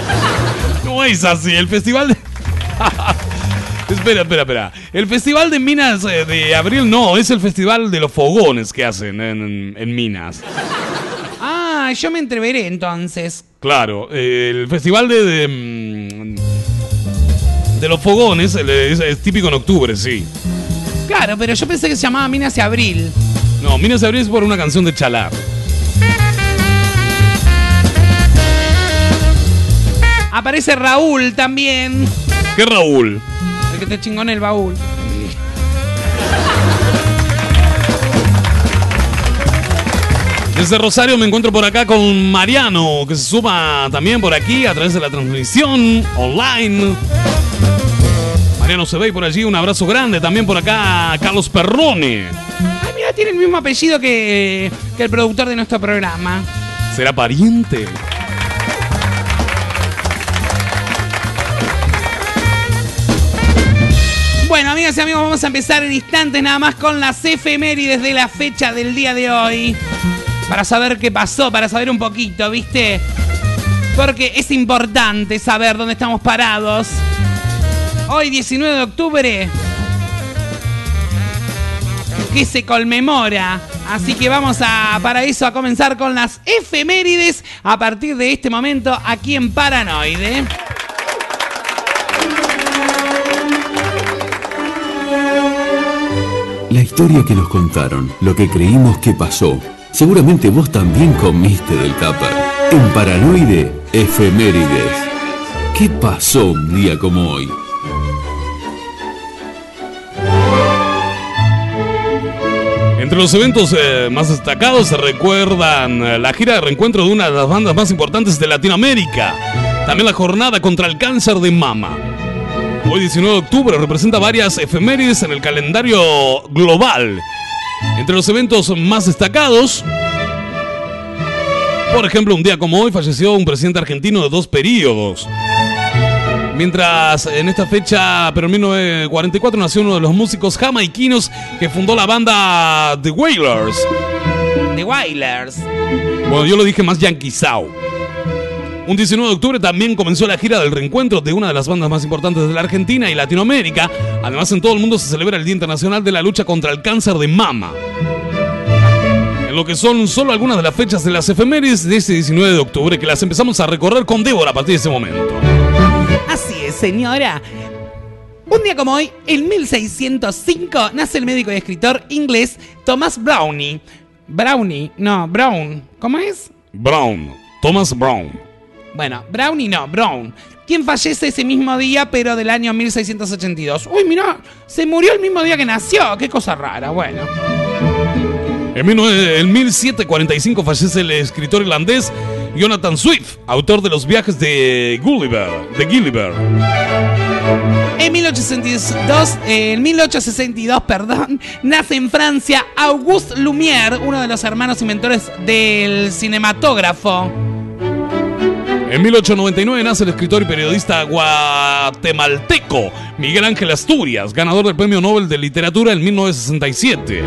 Speaker 3: No es así. El festival de. espera, espera, espera. El festival de Minas eh, de Abril no, es el festival de los fogones que hacen en, en Minas.
Speaker 5: Ah, yo me entreveré entonces.
Speaker 3: Claro, eh, el festival de. de, mm, de los fogones es típico en octubre, sí.
Speaker 5: Claro, pero yo pensé que se llamaba Minas y Abril.
Speaker 3: No, Minas de Abril es por una canción de Chalar.
Speaker 5: Aparece Raúl también.
Speaker 3: ¿Qué Raúl?
Speaker 5: El que te chingó en el baúl.
Speaker 3: Desde Rosario me encuentro por acá con Mariano, que se suma también por aquí a través de la transmisión online. Mariano se ve por allí, un abrazo grande. También por acá Carlos Perrone.
Speaker 5: Ay, mira, tiene el mismo apellido que, que el productor de nuestro programa.
Speaker 3: ¿Será pariente?
Speaker 5: Bueno, amigas y amigos, vamos a empezar en instantes nada más con las efemérides de la fecha del día de hoy. Para saber qué pasó, para saber un poquito, ¿viste? Porque es importante saber dónde estamos parados. Hoy, 19 de octubre, que se conmemora. Así que vamos a, para eso, a comenzar con las efemérides a partir de este momento aquí en Paranoide.
Speaker 1: La historia que nos contaron, lo que creímos que pasó. Seguramente vos también comiste del tupper. En Paranoide, efemérides. ¿Qué pasó un día como hoy?
Speaker 3: Entre los eventos eh, más destacados se recuerdan eh, la gira de reencuentro de una de las bandas más importantes de Latinoamérica. También la jornada contra el cáncer de mama. Hoy 19 de octubre representa varias efemérides en el calendario global. Entre los eventos más destacados, por ejemplo, un día como hoy falleció un presidente argentino de dos periodos. Mientras en esta fecha, pero en 1944, nació uno de los músicos jamaiquinos que fundó la banda The Wailers.
Speaker 5: The Wailers.
Speaker 3: Bueno, yo lo dije más yanquisao. Un 19 de octubre también comenzó la gira del reencuentro de una de las bandas más importantes de la Argentina y Latinoamérica. Además, en todo el mundo se celebra el Día Internacional de la Lucha contra el Cáncer de Mama. En lo que son solo algunas de las fechas de las efemérides de este 19 de octubre que las empezamos a recorrer con Débora a partir de este momento.
Speaker 5: Señora. Un día como hoy, en 1605, nace el médico y escritor inglés Thomas Brownie. Brownie, no, Brown. ¿Cómo es?
Speaker 3: Brown, Thomas Brown.
Speaker 5: Bueno, Brownie no, Brown. Quien fallece ese mismo día, pero del año 1682. Uy, mira, se murió el mismo día que nació. Qué cosa rara, bueno.
Speaker 3: En 19 en 1745 fallece el escritor irlandés Jonathan Swift, autor de los viajes de Gulliver, de Gulliver.
Speaker 5: En 1862, eh, en 1862, perdón, nace en Francia Auguste Lumière, uno de los hermanos inventores del cinematógrafo.
Speaker 3: En 1899 nace el escritor y periodista guatemalteco Miguel Ángel Asturias, ganador del Premio Nobel de Literatura en 1967.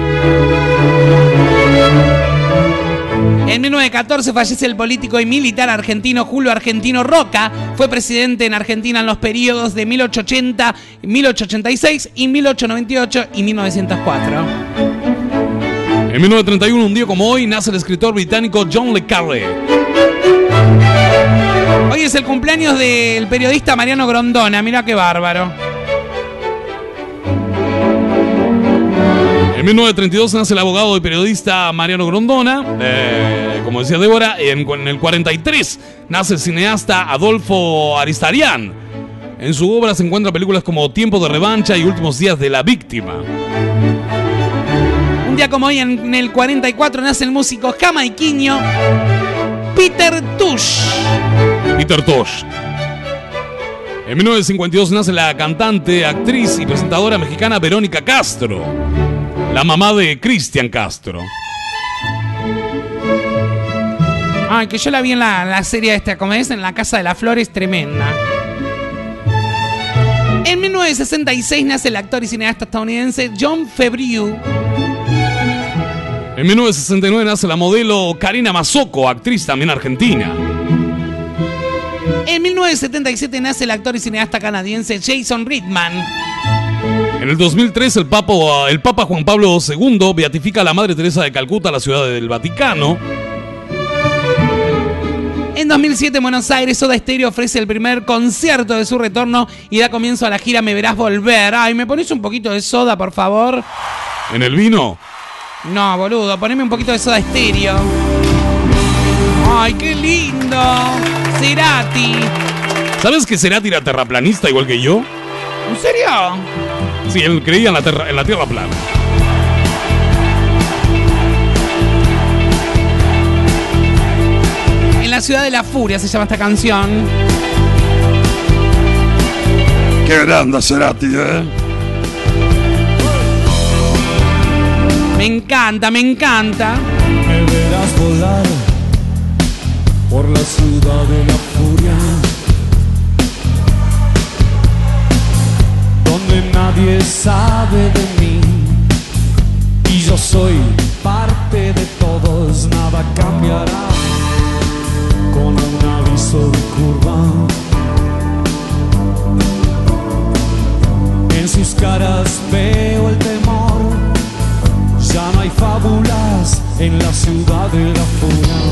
Speaker 5: En 1914 fallece el político y militar argentino Julio Argentino Roca. Fue presidente en Argentina en los periodos de 1880, 1886 y 1898 y 1904.
Speaker 3: En 1931, un día como hoy, nace el escritor británico John Le Carre.
Speaker 5: Hoy es el cumpleaños del periodista Mariano Grondona. Mira qué bárbaro.
Speaker 3: En 1932 nace el abogado y periodista Mariano Grondona. Eh, como decía Débora, en, en el 43 nace el cineasta Adolfo Aristarián. En su obra se encuentran películas como Tiempo de Revancha y Últimos Días de la Víctima.
Speaker 5: Un día como hoy, en el 44, nace el músico jamaiquiño Peter Tush.
Speaker 3: Peter Tosh. En 1952 nace la cantante, actriz y presentadora mexicana Verónica Castro, la mamá de Cristian Castro.
Speaker 5: Ay, que yo la vi en la, la serie esta, como es, en la Casa de las Flores, tremenda. En 1966 nace el actor y cineasta estadounidense John Favreau.
Speaker 3: En 1969 nace la modelo Karina Mazoco, actriz también argentina.
Speaker 5: En 1977 nace el actor y cineasta canadiense Jason Reitman.
Speaker 3: En el 2003 el Papa, el Papa Juan Pablo II beatifica a la Madre Teresa de Calcuta, la ciudad del Vaticano.
Speaker 5: En 2007 en Buenos Aires, Soda Stereo ofrece el primer concierto de su retorno y da comienzo a la gira Me Verás Volver. Ay, ¿me pones un poquito de soda, por favor?
Speaker 3: En el vino,
Speaker 5: No, boludo, poneme un poquito de Soda Stereo. Ay, qué lindo. Cerati.
Speaker 3: ¿sabes que Cerati era terraplanista igual que yo?
Speaker 5: ¿En serio?
Speaker 3: Sí, él creía en la, terra- en la Tierra plana.
Speaker 5: En la ciudad de la furia se llama esta canción.
Speaker 4: Qué grande Cerati, ¿eh?
Speaker 5: Me encanta, me encanta.
Speaker 15: Me verás volar por la ciudad de la furia, nadie sabe de mí y yo soy parte de todos, nada cambiará con un aviso de curva. En sus caras veo el temor. Ya no hay fábulas en la ciudad de la furia.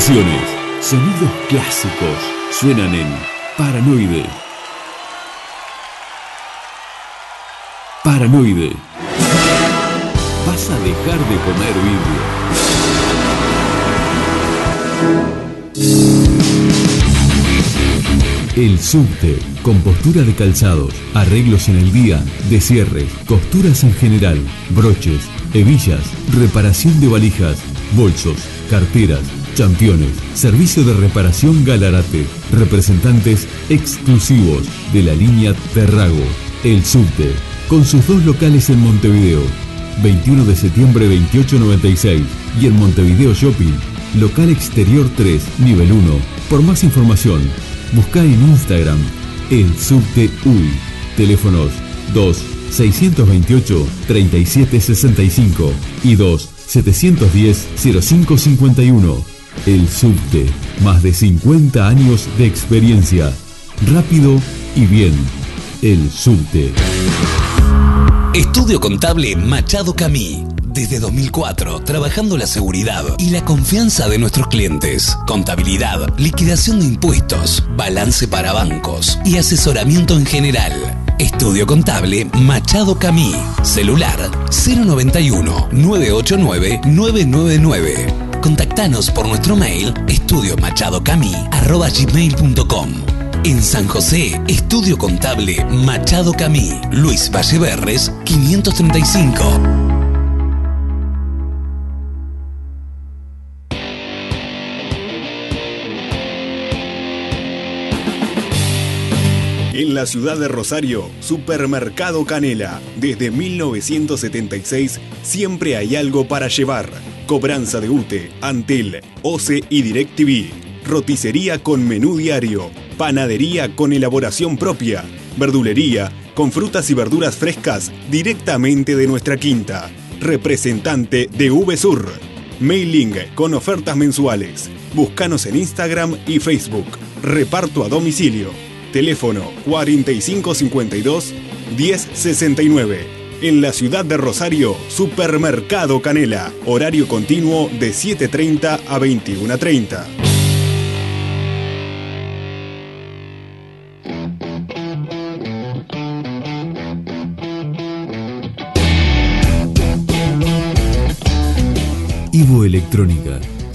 Speaker 1: Sonidos clásicos, suenan en Paranoide. Paranoide. Vas a dejar de comer vidrio. El subte, compostura de calzados, arreglos en el día, descierres, costuras en general, broches, hebillas, reparación de valijas, bolsos, carteras, championes, servicio de reparación Galarate, representantes exclusivos de la línea Terrago, el subte, con sus dos locales en Montevideo, 21 de septiembre 2896 y en Montevideo Shopping, local exterior 3, nivel 1. Por más información, busca en Instagram el subte UI. Teléfonos 2 628 3765 y 2 710 0551. El subte, más de 50 años de experiencia. Rápido y bien. El subte.
Speaker 12: Estudio Contable Machado Camí. Desde 2004, trabajando la seguridad y la confianza de nuestros clientes. Contabilidad, liquidación de impuestos, balance para bancos y asesoramiento en general. Estudio Contable Machado Camí. Celular 091-989-999. Contactanos por nuestro mail estudiomachadocamí.com. En San José, Estudio Contable Machado Camí. Luis Valleverres, 535.
Speaker 11: En la ciudad de Rosario, Supermercado Canela. Desde 1976 siempre hay algo para llevar. Cobranza de UTE, Antel, OCE y DirecTV. Roticería con menú diario. Panadería con elaboración propia. Verdulería con frutas y verduras frescas directamente de nuestra quinta. Representante de VSUR. Mailing con ofertas mensuales. Búscanos en Instagram y Facebook. Reparto a domicilio. Teléfono 4552 1069. En la ciudad de Rosario, Supermercado Canela. Horario continuo de 7.30 a 21.30.
Speaker 1: Ivo Electrónica,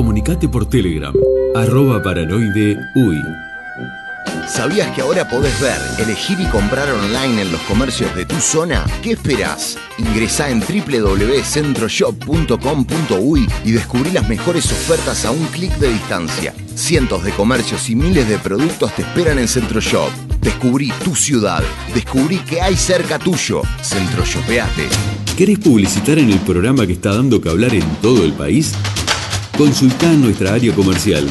Speaker 1: Comunicate por Telegram, arroba paranoide uy.
Speaker 7: ¿Sabías que ahora podés ver, elegir y comprar online en los comercios de tu zona? ¿Qué esperás? Ingresá en www.centroshop.com.uy y descubrí las mejores ofertas a un clic de distancia. Cientos de comercios y miles de productos te esperan en Centroshop. Descubrí tu ciudad. Descubrí que hay cerca tuyo. Centroshopeate.
Speaker 1: ¿Querés publicitar en el programa que está dando que hablar en todo el país? Consultá nuestra área comercial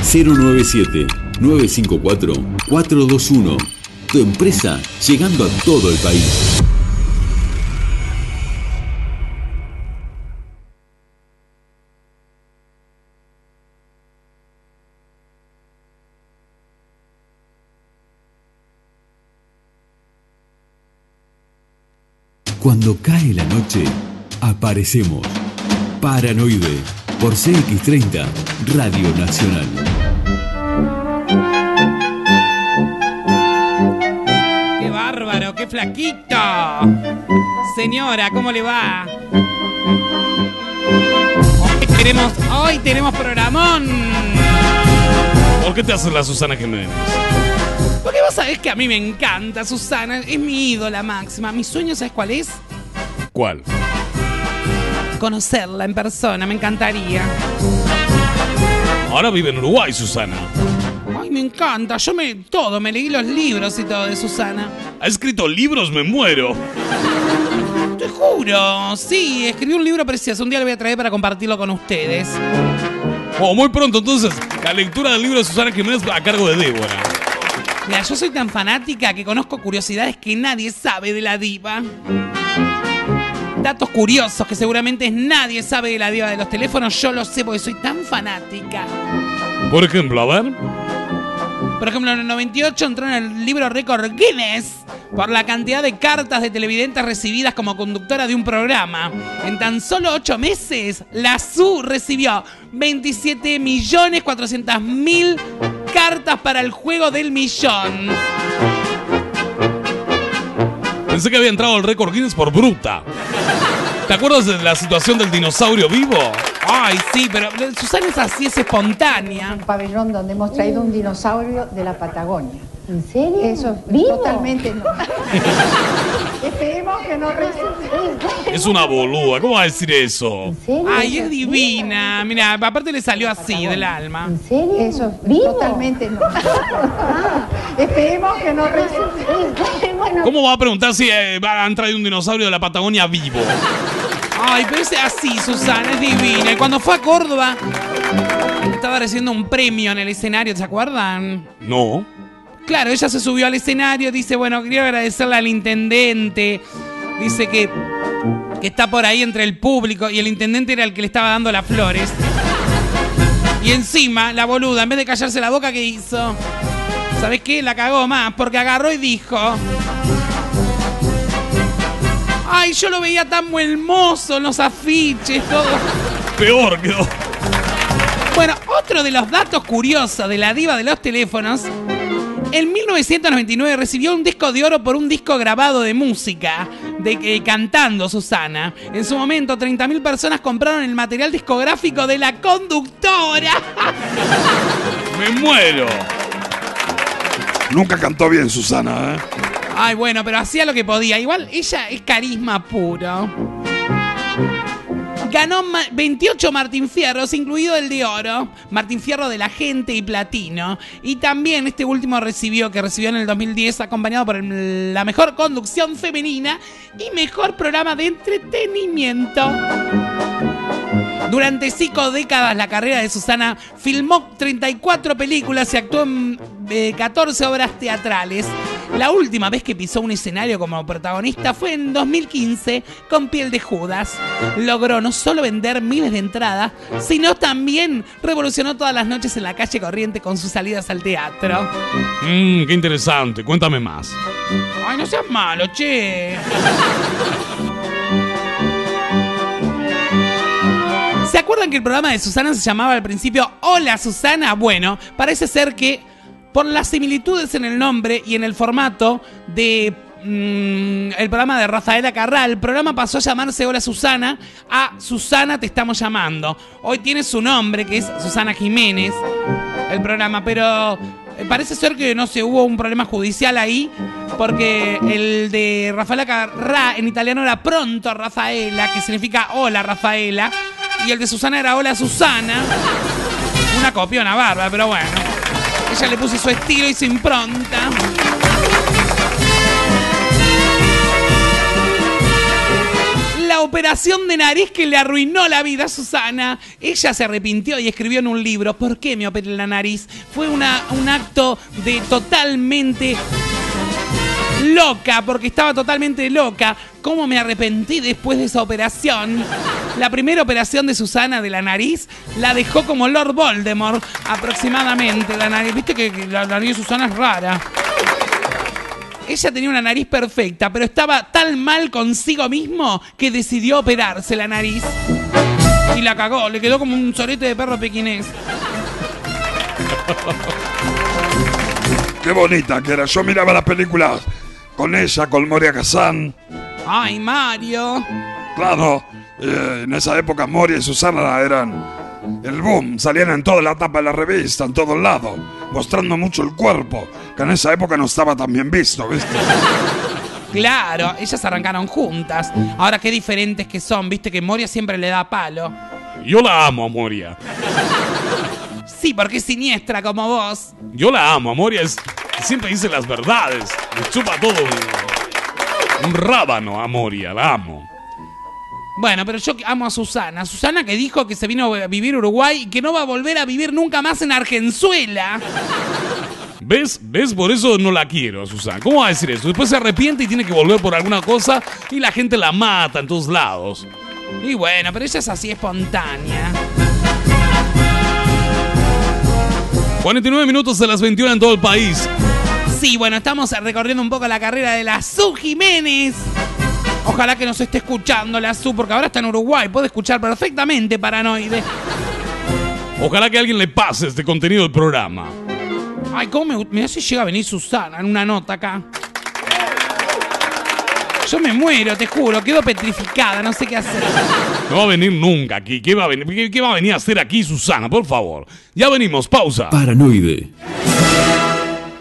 Speaker 1: 097-954-421. Tu empresa llegando a todo el país. Cuando cae la noche, aparecemos. Paranoide por CX30 Radio Nacional.
Speaker 5: ¡Qué bárbaro! ¡Qué flaquito! Señora, ¿cómo le va? Hoy tenemos, hoy tenemos programón.
Speaker 3: ¿Por qué te haces la Susana Jiménez?
Speaker 5: Porque vos sabés que a mí me encanta Susana, es mi ídola máxima. Mi sueño, ¿sabes cuál es?
Speaker 3: ¿Cuál?
Speaker 5: Conocerla en persona, me encantaría.
Speaker 3: Ahora vive en Uruguay, Susana.
Speaker 5: Ay, me encanta. Yo me todo, me leí los libros y todo de Susana.
Speaker 3: Ha escrito libros, me muero.
Speaker 5: te juro. Sí, escribí un libro precioso. Un día lo voy a traer para compartirlo con ustedes.
Speaker 3: Oh, muy pronto, entonces, la lectura del libro de Susana Jiménez a cargo de Débora.
Speaker 5: Mira, yo soy tan fanática que conozco curiosidades que nadie sabe de la diva. Datos curiosos que seguramente nadie sabe de la diva de los teléfonos. Yo lo sé porque soy tan fanática.
Speaker 3: Por ejemplo, a ver.
Speaker 5: Por ejemplo, en el 98 entró en el libro récord Guinness por la cantidad de cartas de televidentes recibidas como conductora de un programa. En tan solo 8 meses, la SU recibió 27.400.000 cartas para el juego del millón.
Speaker 3: Pensé que había entrado al récord Guinness por bruta. ¿Te acuerdas de la situación del dinosaurio vivo?
Speaker 5: Ay, sí, pero Susana es así, es espontánea.
Speaker 16: Un pabellón donde hemos traído un dinosaurio de la Patagonia.
Speaker 17: ¿En serio?
Speaker 16: Eso
Speaker 17: ¿Vivo?
Speaker 16: totalmente no. Esperemos que no resulte.
Speaker 3: Es una boluda, ¿cómo va a decir eso?
Speaker 5: Ay, es divina. Mira, aparte le salió así del alma.
Speaker 17: ¿En serio?
Speaker 16: Eso
Speaker 17: ¿Vivo?
Speaker 16: totalmente no. Esperemos que no resulte.
Speaker 17: bueno,
Speaker 3: ¿Cómo va a preguntar si eh, han traído un dinosaurio de la Patagonia vivo?
Speaker 5: Ay, pero es así, Susana, es divina. Y cuando fue a Córdoba, estaba recibiendo un premio en el escenario, ¿se acuerdan?
Speaker 3: No.
Speaker 5: Claro, ella se subió al escenario, dice, bueno, quería agradecerle al intendente. Dice que, que está por ahí entre el público y el intendente era el que le estaba dando las flores. Y encima, la boluda, en vez de callarse la boca, ¿qué hizo? ¿Sabes qué? La cagó más, porque agarró y dijo... Ay, yo lo veía tan hermoso en los afiches, todo.
Speaker 3: Peor quedó.
Speaker 5: Bueno, otro de los datos curiosos de la diva de los teléfonos. En 1999 recibió un disco de oro por un disco grabado de música, de eh, cantando Susana. En su momento, 30.000 personas compraron el material discográfico de la conductora.
Speaker 3: Me muero.
Speaker 4: Nunca cantó bien Susana, ¿eh?
Speaker 5: Ay, bueno, pero hacía lo que podía. Igual ella es carisma puro. Ganó ma- 28 Martín Fierros, incluido el de oro, Martín Fierro de la gente y platino. Y también este último recibió, que recibió en el 2010, acompañado por la mejor conducción femenina y mejor programa de entretenimiento. Durante cinco décadas la carrera de Susana filmó 34 películas y actuó en eh, 14 obras teatrales. La última vez que pisó un escenario como protagonista fue en 2015 con Piel de Judas. Logró no solo vender miles de entradas, sino también revolucionó todas las noches en la calle corriente con sus salidas al teatro.
Speaker 3: Mmm, qué interesante. Cuéntame más.
Speaker 5: Ay, no seas malo, che. Acuerdan que el programa de Susana se llamaba al principio Hola Susana? Bueno, parece ser que por las similitudes en el nombre y en el formato de mm, el programa de Rafaela Carral, el programa pasó a llamarse Hola Susana a Susana te estamos llamando. Hoy tiene su nombre que es Susana Jiménez el programa, pero eh, parece ser que no se hubo un problema judicial ahí, porque el de Rafaela Carrá en italiano era pronto Rafaela, que significa hola Rafaela, y el de Susana era hola Susana. Una copiona barba, pero bueno. Ella le puso su estilo y su impronta. La operación de nariz que le arruinó la vida a Susana. Ella se arrepintió y escribió en un libro, ¿por qué me operé la nariz? Fue una, un acto de totalmente loca, porque estaba totalmente loca. ¿Cómo me arrepentí después de esa operación? La primera operación de Susana de la nariz la dejó como Lord Voldemort, aproximadamente. La nariz, viste que la nariz de Susana es rara. Ella tenía una nariz perfecta, pero estaba tan mal consigo mismo que decidió operarse la nariz. Y la cagó, le quedó como un sorete de perro pequinés.
Speaker 4: Qué bonita que era. Yo miraba las películas con ella, con Moria Kazan.
Speaker 5: Ay, Mario.
Speaker 4: Claro, eh, en esa época Moria y Susana eran el boom. Salían en toda la tapa de la revista, en todos lados, mostrando mucho el cuerpo, que en esa época no estaba tan bien visto, ¿viste?
Speaker 5: Claro, ellas arrancaron juntas. Ahora qué diferentes que son, viste que Moria siempre le da palo.
Speaker 3: Yo la amo a Moria.
Speaker 5: Sí, porque es siniestra como vos.
Speaker 3: Yo la amo a Moria. Es, siempre dice las verdades. Me chupa todo un, rábano a Moria. La amo.
Speaker 5: Bueno, pero yo amo a Susana. Susana que dijo que se vino a vivir a Uruguay y que no va a volver a vivir nunca más en Argenzuela.
Speaker 3: ¿Ves? ¿Ves? Por eso no la quiero, Susana. ¿Cómo va a decir eso? Después se arrepiente y tiene que volver por alguna cosa y la gente la mata en todos lados.
Speaker 5: Y bueno, pero ella es así espontánea.
Speaker 3: 49 minutos de las 21 en todo el país.
Speaker 5: Sí, bueno, estamos recorriendo un poco la carrera de la Su Jiménez. Ojalá que nos esté escuchando la Su, porque ahora está en Uruguay. Puede escuchar perfectamente Paranoide.
Speaker 3: Ojalá que alguien le pase este contenido del programa.
Speaker 5: Ay, ¿cómo me, me si llega a venir Susana en una nota acá? Yo me muero, te juro, quedo petrificada, no sé qué hacer.
Speaker 3: No va a venir nunca aquí. ¿Qué va a venir, qué, qué va a, venir a hacer aquí, Susana? Por favor. Ya venimos, pausa.
Speaker 1: Paranoide.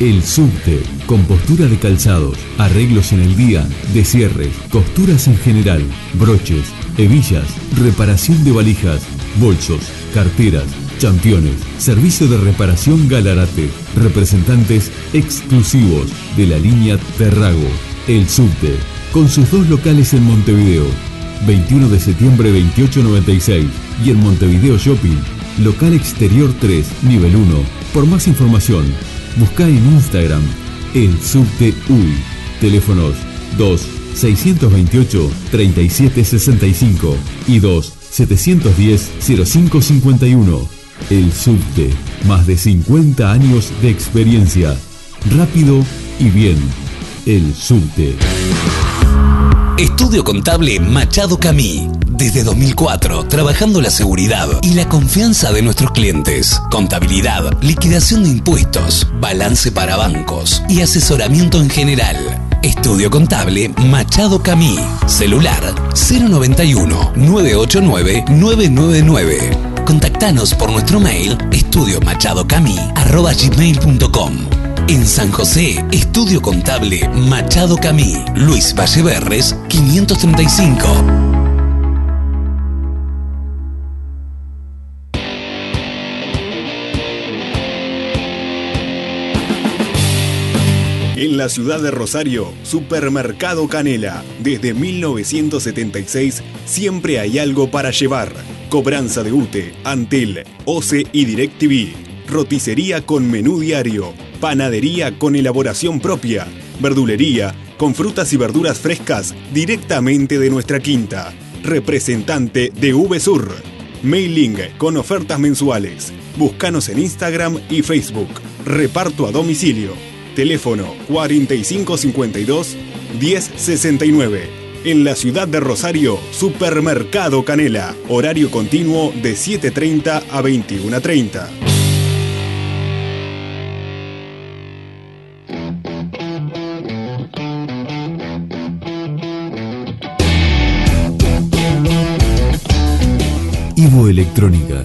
Speaker 1: El subte, compostura de calzados, arreglos en el día, descierres, costuras en general, broches, hebillas, reparación de valijas, bolsos, carteras, championes, servicio de reparación Galarate, representantes exclusivos de la línea Terrago. El subte, con sus dos locales en Montevideo, 21 de septiembre 2896 y en Montevideo Shopping, local exterior 3, nivel 1. Por más información, busca en Instagram el subte UI. Teléfonos 2 628 3765 y 2 710 0551. El subte, más de 50 años de experiencia. Rápido y bien. El subte.
Speaker 12: Estudio Contable Machado Camí. Desde 2004, trabajando la seguridad y la confianza de nuestros clientes. Contabilidad, liquidación de impuestos, balance para bancos y asesoramiento en general. Estudio Contable Machado Camí. Celular 091-989-999. Contactanos por nuestro mail estudiomachadocamí.com. En San José, Estudio Contable Machado Camí. Luis Valleverres, 535.
Speaker 11: En la ciudad de Rosario, Supermercado Canela. Desde 1976 siempre hay algo para llevar. Cobranza de UTE, Antel, OCE y DirecTV. Roticería con menú diario. Panadería con elaboración propia. Verdulería con frutas y verduras frescas directamente de nuestra quinta. Representante de VSUR. Mailing con ofertas mensuales. Búscanos en Instagram y Facebook. Reparto a domicilio. Teléfono 4552 1069. En la ciudad de Rosario, Supermercado Canela. Horario continuo de 7.30 a 21.30.
Speaker 1: Ivo Electrónica,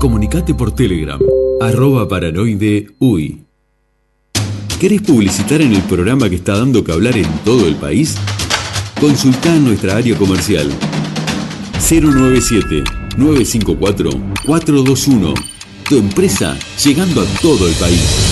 Speaker 1: Comunicate por Telegram, arroba paranoide uy. ¿Querés publicitar en el programa que está dando que hablar en todo el país? Consulta nuestra área comercial 097-954-421. Tu empresa llegando a todo el país.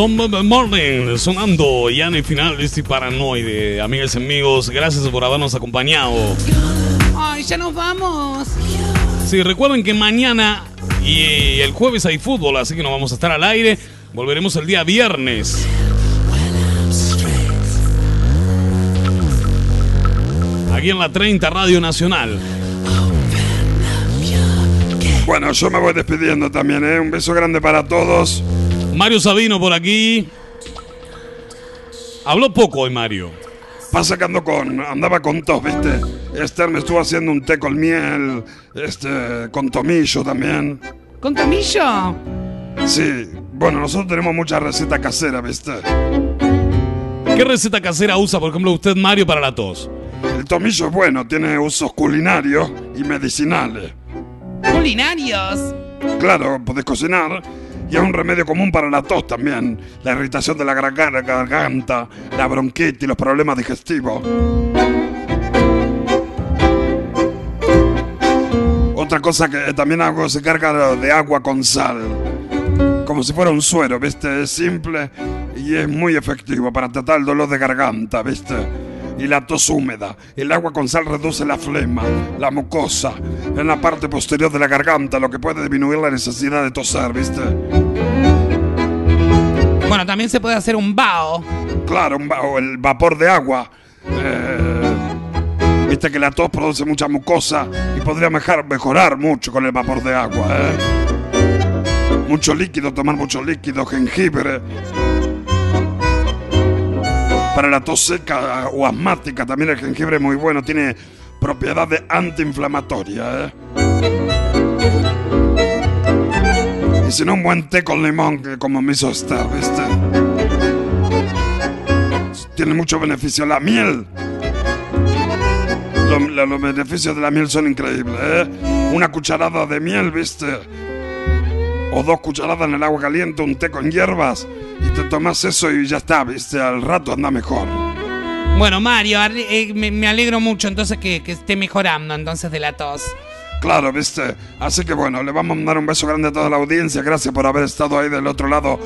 Speaker 3: Son Morning, sonando ya en el final de este paranoide. Amigas y amigos, gracias por habernos acompañado.
Speaker 5: Ay, ya nos vamos.
Speaker 3: Sí, recuerden que mañana y el jueves hay fútbol, así que no vamos a estar al aire. Volveremos el día viernes. Aquí en la 30 Radio Nacional.
Speaker 4: Bueno, yo me voy despidiendo también, ¿eh? Un beso grande para todos.
Speaker 3: Mario Sabino por aquí. Habló poco hoy, Mario.
Speaker 4: Pasa que ando con, andaba con tos, ¿viste? Esther me estuvo haciendo un té con miel, este, con tomillo también.
Speaker 5: ¿Con tomillo?
Speaker 4: Sí, bueno, nosotros tenemos muchas recetas caseras, ¿viste?
Speaker 3: ¿Qué receta casera usa, por ejemplo, usted, Mario, para la tos?
Speaker 4: El tomillo es bueno, tiene usos culinarios y medicinales.
Speaker 5: ¿Culinarios?
Speaker 4: Claro, podés cocinar y es un remedio común para la tos también. La irritación de la garga- garganta, la bronquitis, los problemas digestivos. Otra cosa que también hago se carga de agua con sal. Como si fuera un suero, ¿viste? Es simple y es muy efectivo para tratar el dolor de garganta, ¿viste? Y la tos húmeda. El agua con sal reduce la flema, la mucosa, en la parte posterior de la garganta, lo que puede disminuir la necesidad de toser, ¿viste?
Speaker 5: Bueno, también se puede hacer un bao.
Speaker 4: Claro, un va- o el vapor de agua. Eh, Viste que la tos produce mucha mucosa y podría mejar- mejorar mucho con el vapor de agua. ¿eh? Mucho líquido, tomar mucho líquido, jengibre. Para la tos seca o asmática también el jengibre es muy bueno, tiene propiedades antiinflamatorias. ¿eh? Y si no, un buen té con limón, que como me hizo Esther, ¿viste? Tiene mucho beneficio. La miel. Lo- lo- los beneficios de la miel son increíbles, ¿eh? Una cucharada de miel, ¿viste? O dos cucharadas en el agua caliente, un té con hierbas, y te tomas eso y ya está, ¿viste? Al rato anda mejor.
Speaker 5: Bueno, Mario, eh, me, me alegro mucho entonces que, que esté mejorando entonces de la tos.
Speaker 4: Claro, ¿viste? Así que bueno, le vamos a mandar un beso grande a toda la audiencia. Gracias por haber estado ahí del otro lado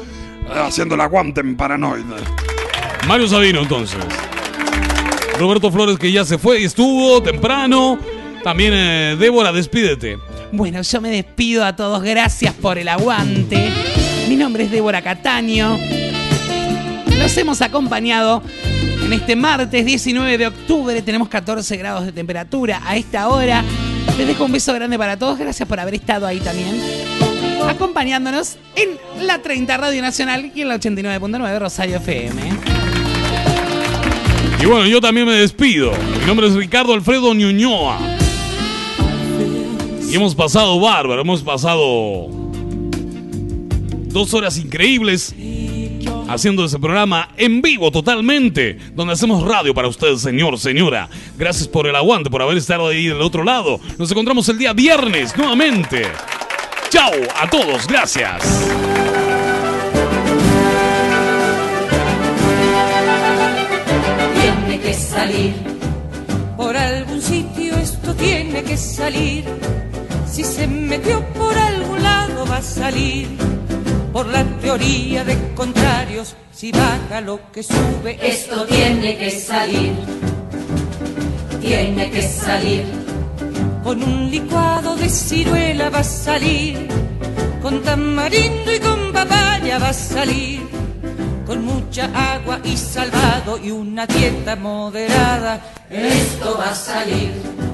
Speaker 4: eh, haciendo el aguante en Paranoide.
Speaker 3: Mario Sabino, entonces. Roberto Flores, que ya se fue y estuvo temprano. También eh, Débora, despídete.
Speaker 5: Bueno, yo me despido a todos. Gracias por el aguante. Mi nombre es Débora Cataño. Los hemos acompañado en este martes 19 de octubre. Tenemos 14 grados de temperatura a esta hora. Les dejo un beso grande para todos. Gracias por haber estado ahí también. Acompañándonos en la 30 Radio Nacional y en la 89.9 Rosario FM.
Speaker 3: Y bueno, yo también me despido. Mi nombre es Ricardo Alfredo Ñuñoa. Hemos pasado bárbaro, hemos pasado dos horas increíbles haciendo ese programa en vivo totalmente, donde hacemos radio para ustedes, señor, señora. Gracias por el aguante, por haber estado ahí del otro lado. Nos encontramos el día viernes nuevamente. Chao a todos, gracias.
Speaker 2: Tiene que salir. Por algún sitio esto tiene que salir. Si se metió por algún lado va a salir. Por la teoría de contrarios, si baja lo que sube,
Speaker 17: Esto tiene que salir. Tiene que salir.
Speaker 2: Con un licuado de ciruela va a salir. Con tamarindo y con papaya va a salir. Con mucha agua y salvado y una dieta moderada.
Speaker 17: Esto va a salir.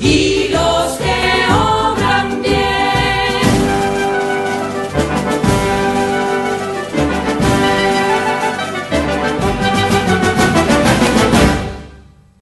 Speaker 17: He